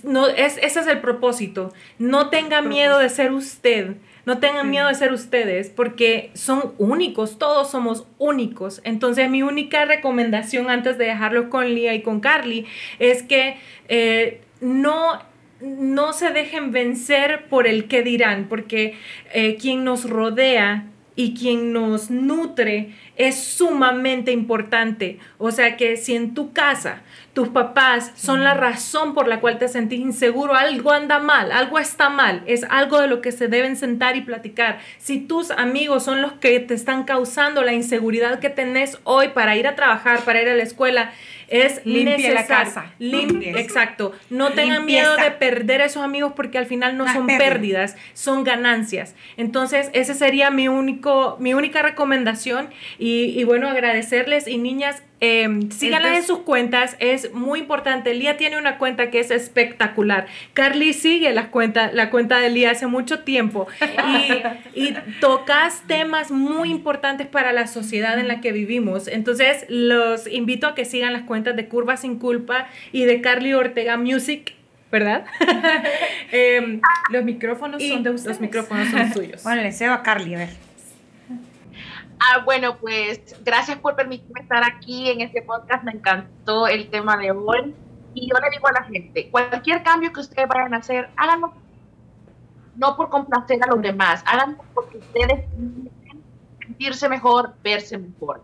no, es, ese es el propósito. No tenga miedo de ser usted. No tengan miedo de ser ustedes porque son únicos, todos somos únicos. Entonces mi única recomendación antes de dejarlo con Lía y con Carly es que eh, no no se dejen vencer por el que dirán, porque eh, quien nos rodea y quien nos nutre es sumamente importante. O sea que si en tu casa tus papás son la razón por la cual te sentís inseguro, algo anda mal, algo está mal, es algo de lo que se deben sentar y platicar. Si tus amigos son los que te están causando la inseguridad que tenés hoy para ir a trabajar, para ir a la escuela, es limpia la casa. Limpia, exacto. No tengan miedo de perder a esos amigos porque al final no, son pérdidas, son ganancias. Entonces, esa sería mi, único, mi única recomendación y, y bueno, agradecerles y niñas, eh, síganla en sus cuentas, es muy importante. Lía tiene una cuenta que es espectacular. Carly sigue las cuenta, la cuenta de Lía hace mucho tiempo y, y, tocas temas muy importantes para la sociedad en la que vivimos. Entonces, los invito a que sigan las cuentas de Curva Sin Culpa y de Carly Ortega Music. ¿Verdad? Em, los micrófonos son de ustedes. Los micrófonos son suyos. Bueno, le cedo a Carly, a ver. Ah, bueno, pues gracias por permitirme estar aquí en este podcast. Me encantó el tema de hoy. Y yo le digo a la gente, cualquier cambio que ustedes vayan a hacer, háganlo no por complacer a los demás, háganlo porque ustedes quieren sentirse mejor, verse mejor.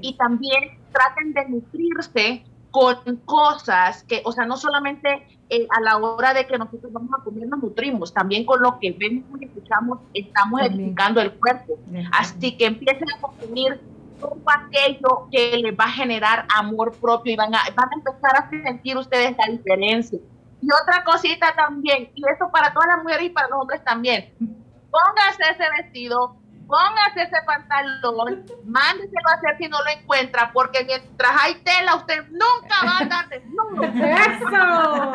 Y también traten de nutrirse con cosas que, o sea, no solamente eh, a la hora de que nosotros vamos a comer nos nutrimos, también con lo que vemos y escuchamos estamos edificando el cuerpo. Así que empiecen a consumir todo aquello que les va a generar amor propio y van a, van a empezar a sentir ustedes la diferencia. Y otra cosita también, y eso para todas las mujeres y para los hombres también, pónganse ese vestido, póngase ese pantalón, mándeselo a hacer si no lo encuentra, porque mientras hay tela, usted nunca va a andar desnudo. ¡Eso!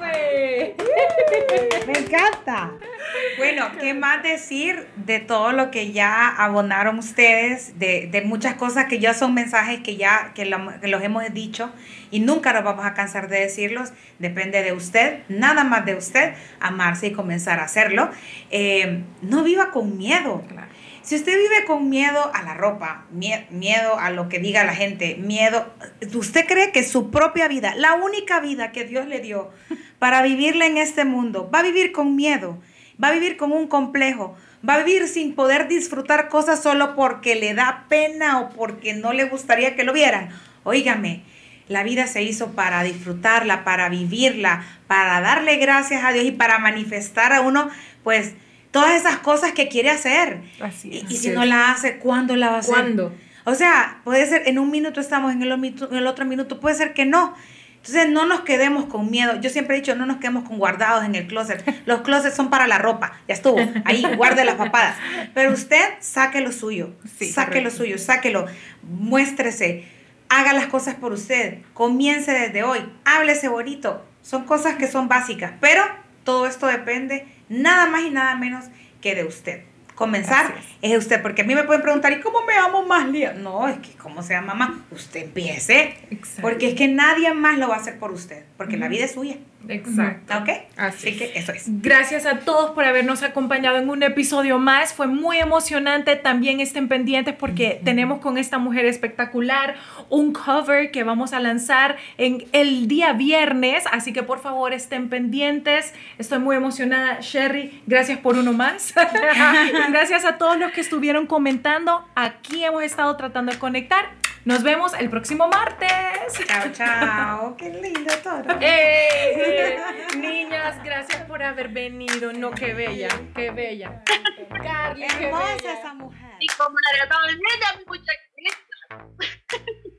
Me encanta. Bueno, ¿qué más decir de todo lo que ya abonaron ustedes, de, de muchas cosas que ya son mensajes que ya que, que los hemos dicho y nunca nos vamos a cansar de decirlos? Depende de usted, nada más de usted, amarse y comenzar a hacerlo. Eh, no viva con miedo. Si usted vive con miedo a la ropa, miedo a lo que diga la gente, miedo, usted cree que su propia vida, la única vida que Dios le dio para vivirla en este mundo, va a vivir con miedo, va a vivir con un complejo, va a vivir sin poder disfrutar cosas solo porque le da pena o porque no le gustaría que lo vieran. Óigame, la vida se hizo para disfrutarla, para vivirla, para darle gracias a Dios y para manifestar a uno, pues, todas esas cosas que quiere hacer. Así y, si no la hace, ¿cuándo la va a hacer? ¿Cuándo? O sea, puede ser en un minuto estamos, en el, en el otro minuto puede ser que no. Entonces no nos quedemos con miedo. Yo siempre he dicho, no nos quedemos con guardados en el closet. Los closets son para la ropa. Ya estuvo. Ahí, guarde las papadas. Pero usted saque lo suyo. Sí, saque lo suyo, sáquelo. Muéstrese. Haga las cosas por usted. Comience desde hoy. Háblese bonito. Son cosas que son básicas. Pero todo esto depende nada más y nada menos que de usted. Comenzar es de usted, porque a mí me pueden preguntar, ¿y cómo me amo más, Lía? No, es que ¿cómo se llama más? Usted empiece, Exacto. porque es que nadie más lo va a hacer por usted, porque la vida es suya, Exacto. ¿ok? Así Así que eso es. Gracias a todos por habernos acompañado en un episodio más. Fue muy emocionante. También estén pendientes porque tenemos con esta mujer espectacular un cover que vamos a lanzar en el día viernes. Así que por favor estén pendientes. Estoy muy emocionada. Sherry, gracias por uno más. Gracias a todos los que estuvieron comentando. Aquí hemos estado tratando de conectar. Nos vemos el próximo martes. Chao, chao. Qué lindo todo. ¡Ey! Niñas, gracias por haber venido. No, qué bella, qué bella. Carly, qué Hermosa bella. esa mujer. Y como la de todo el mundo, muchas gracias.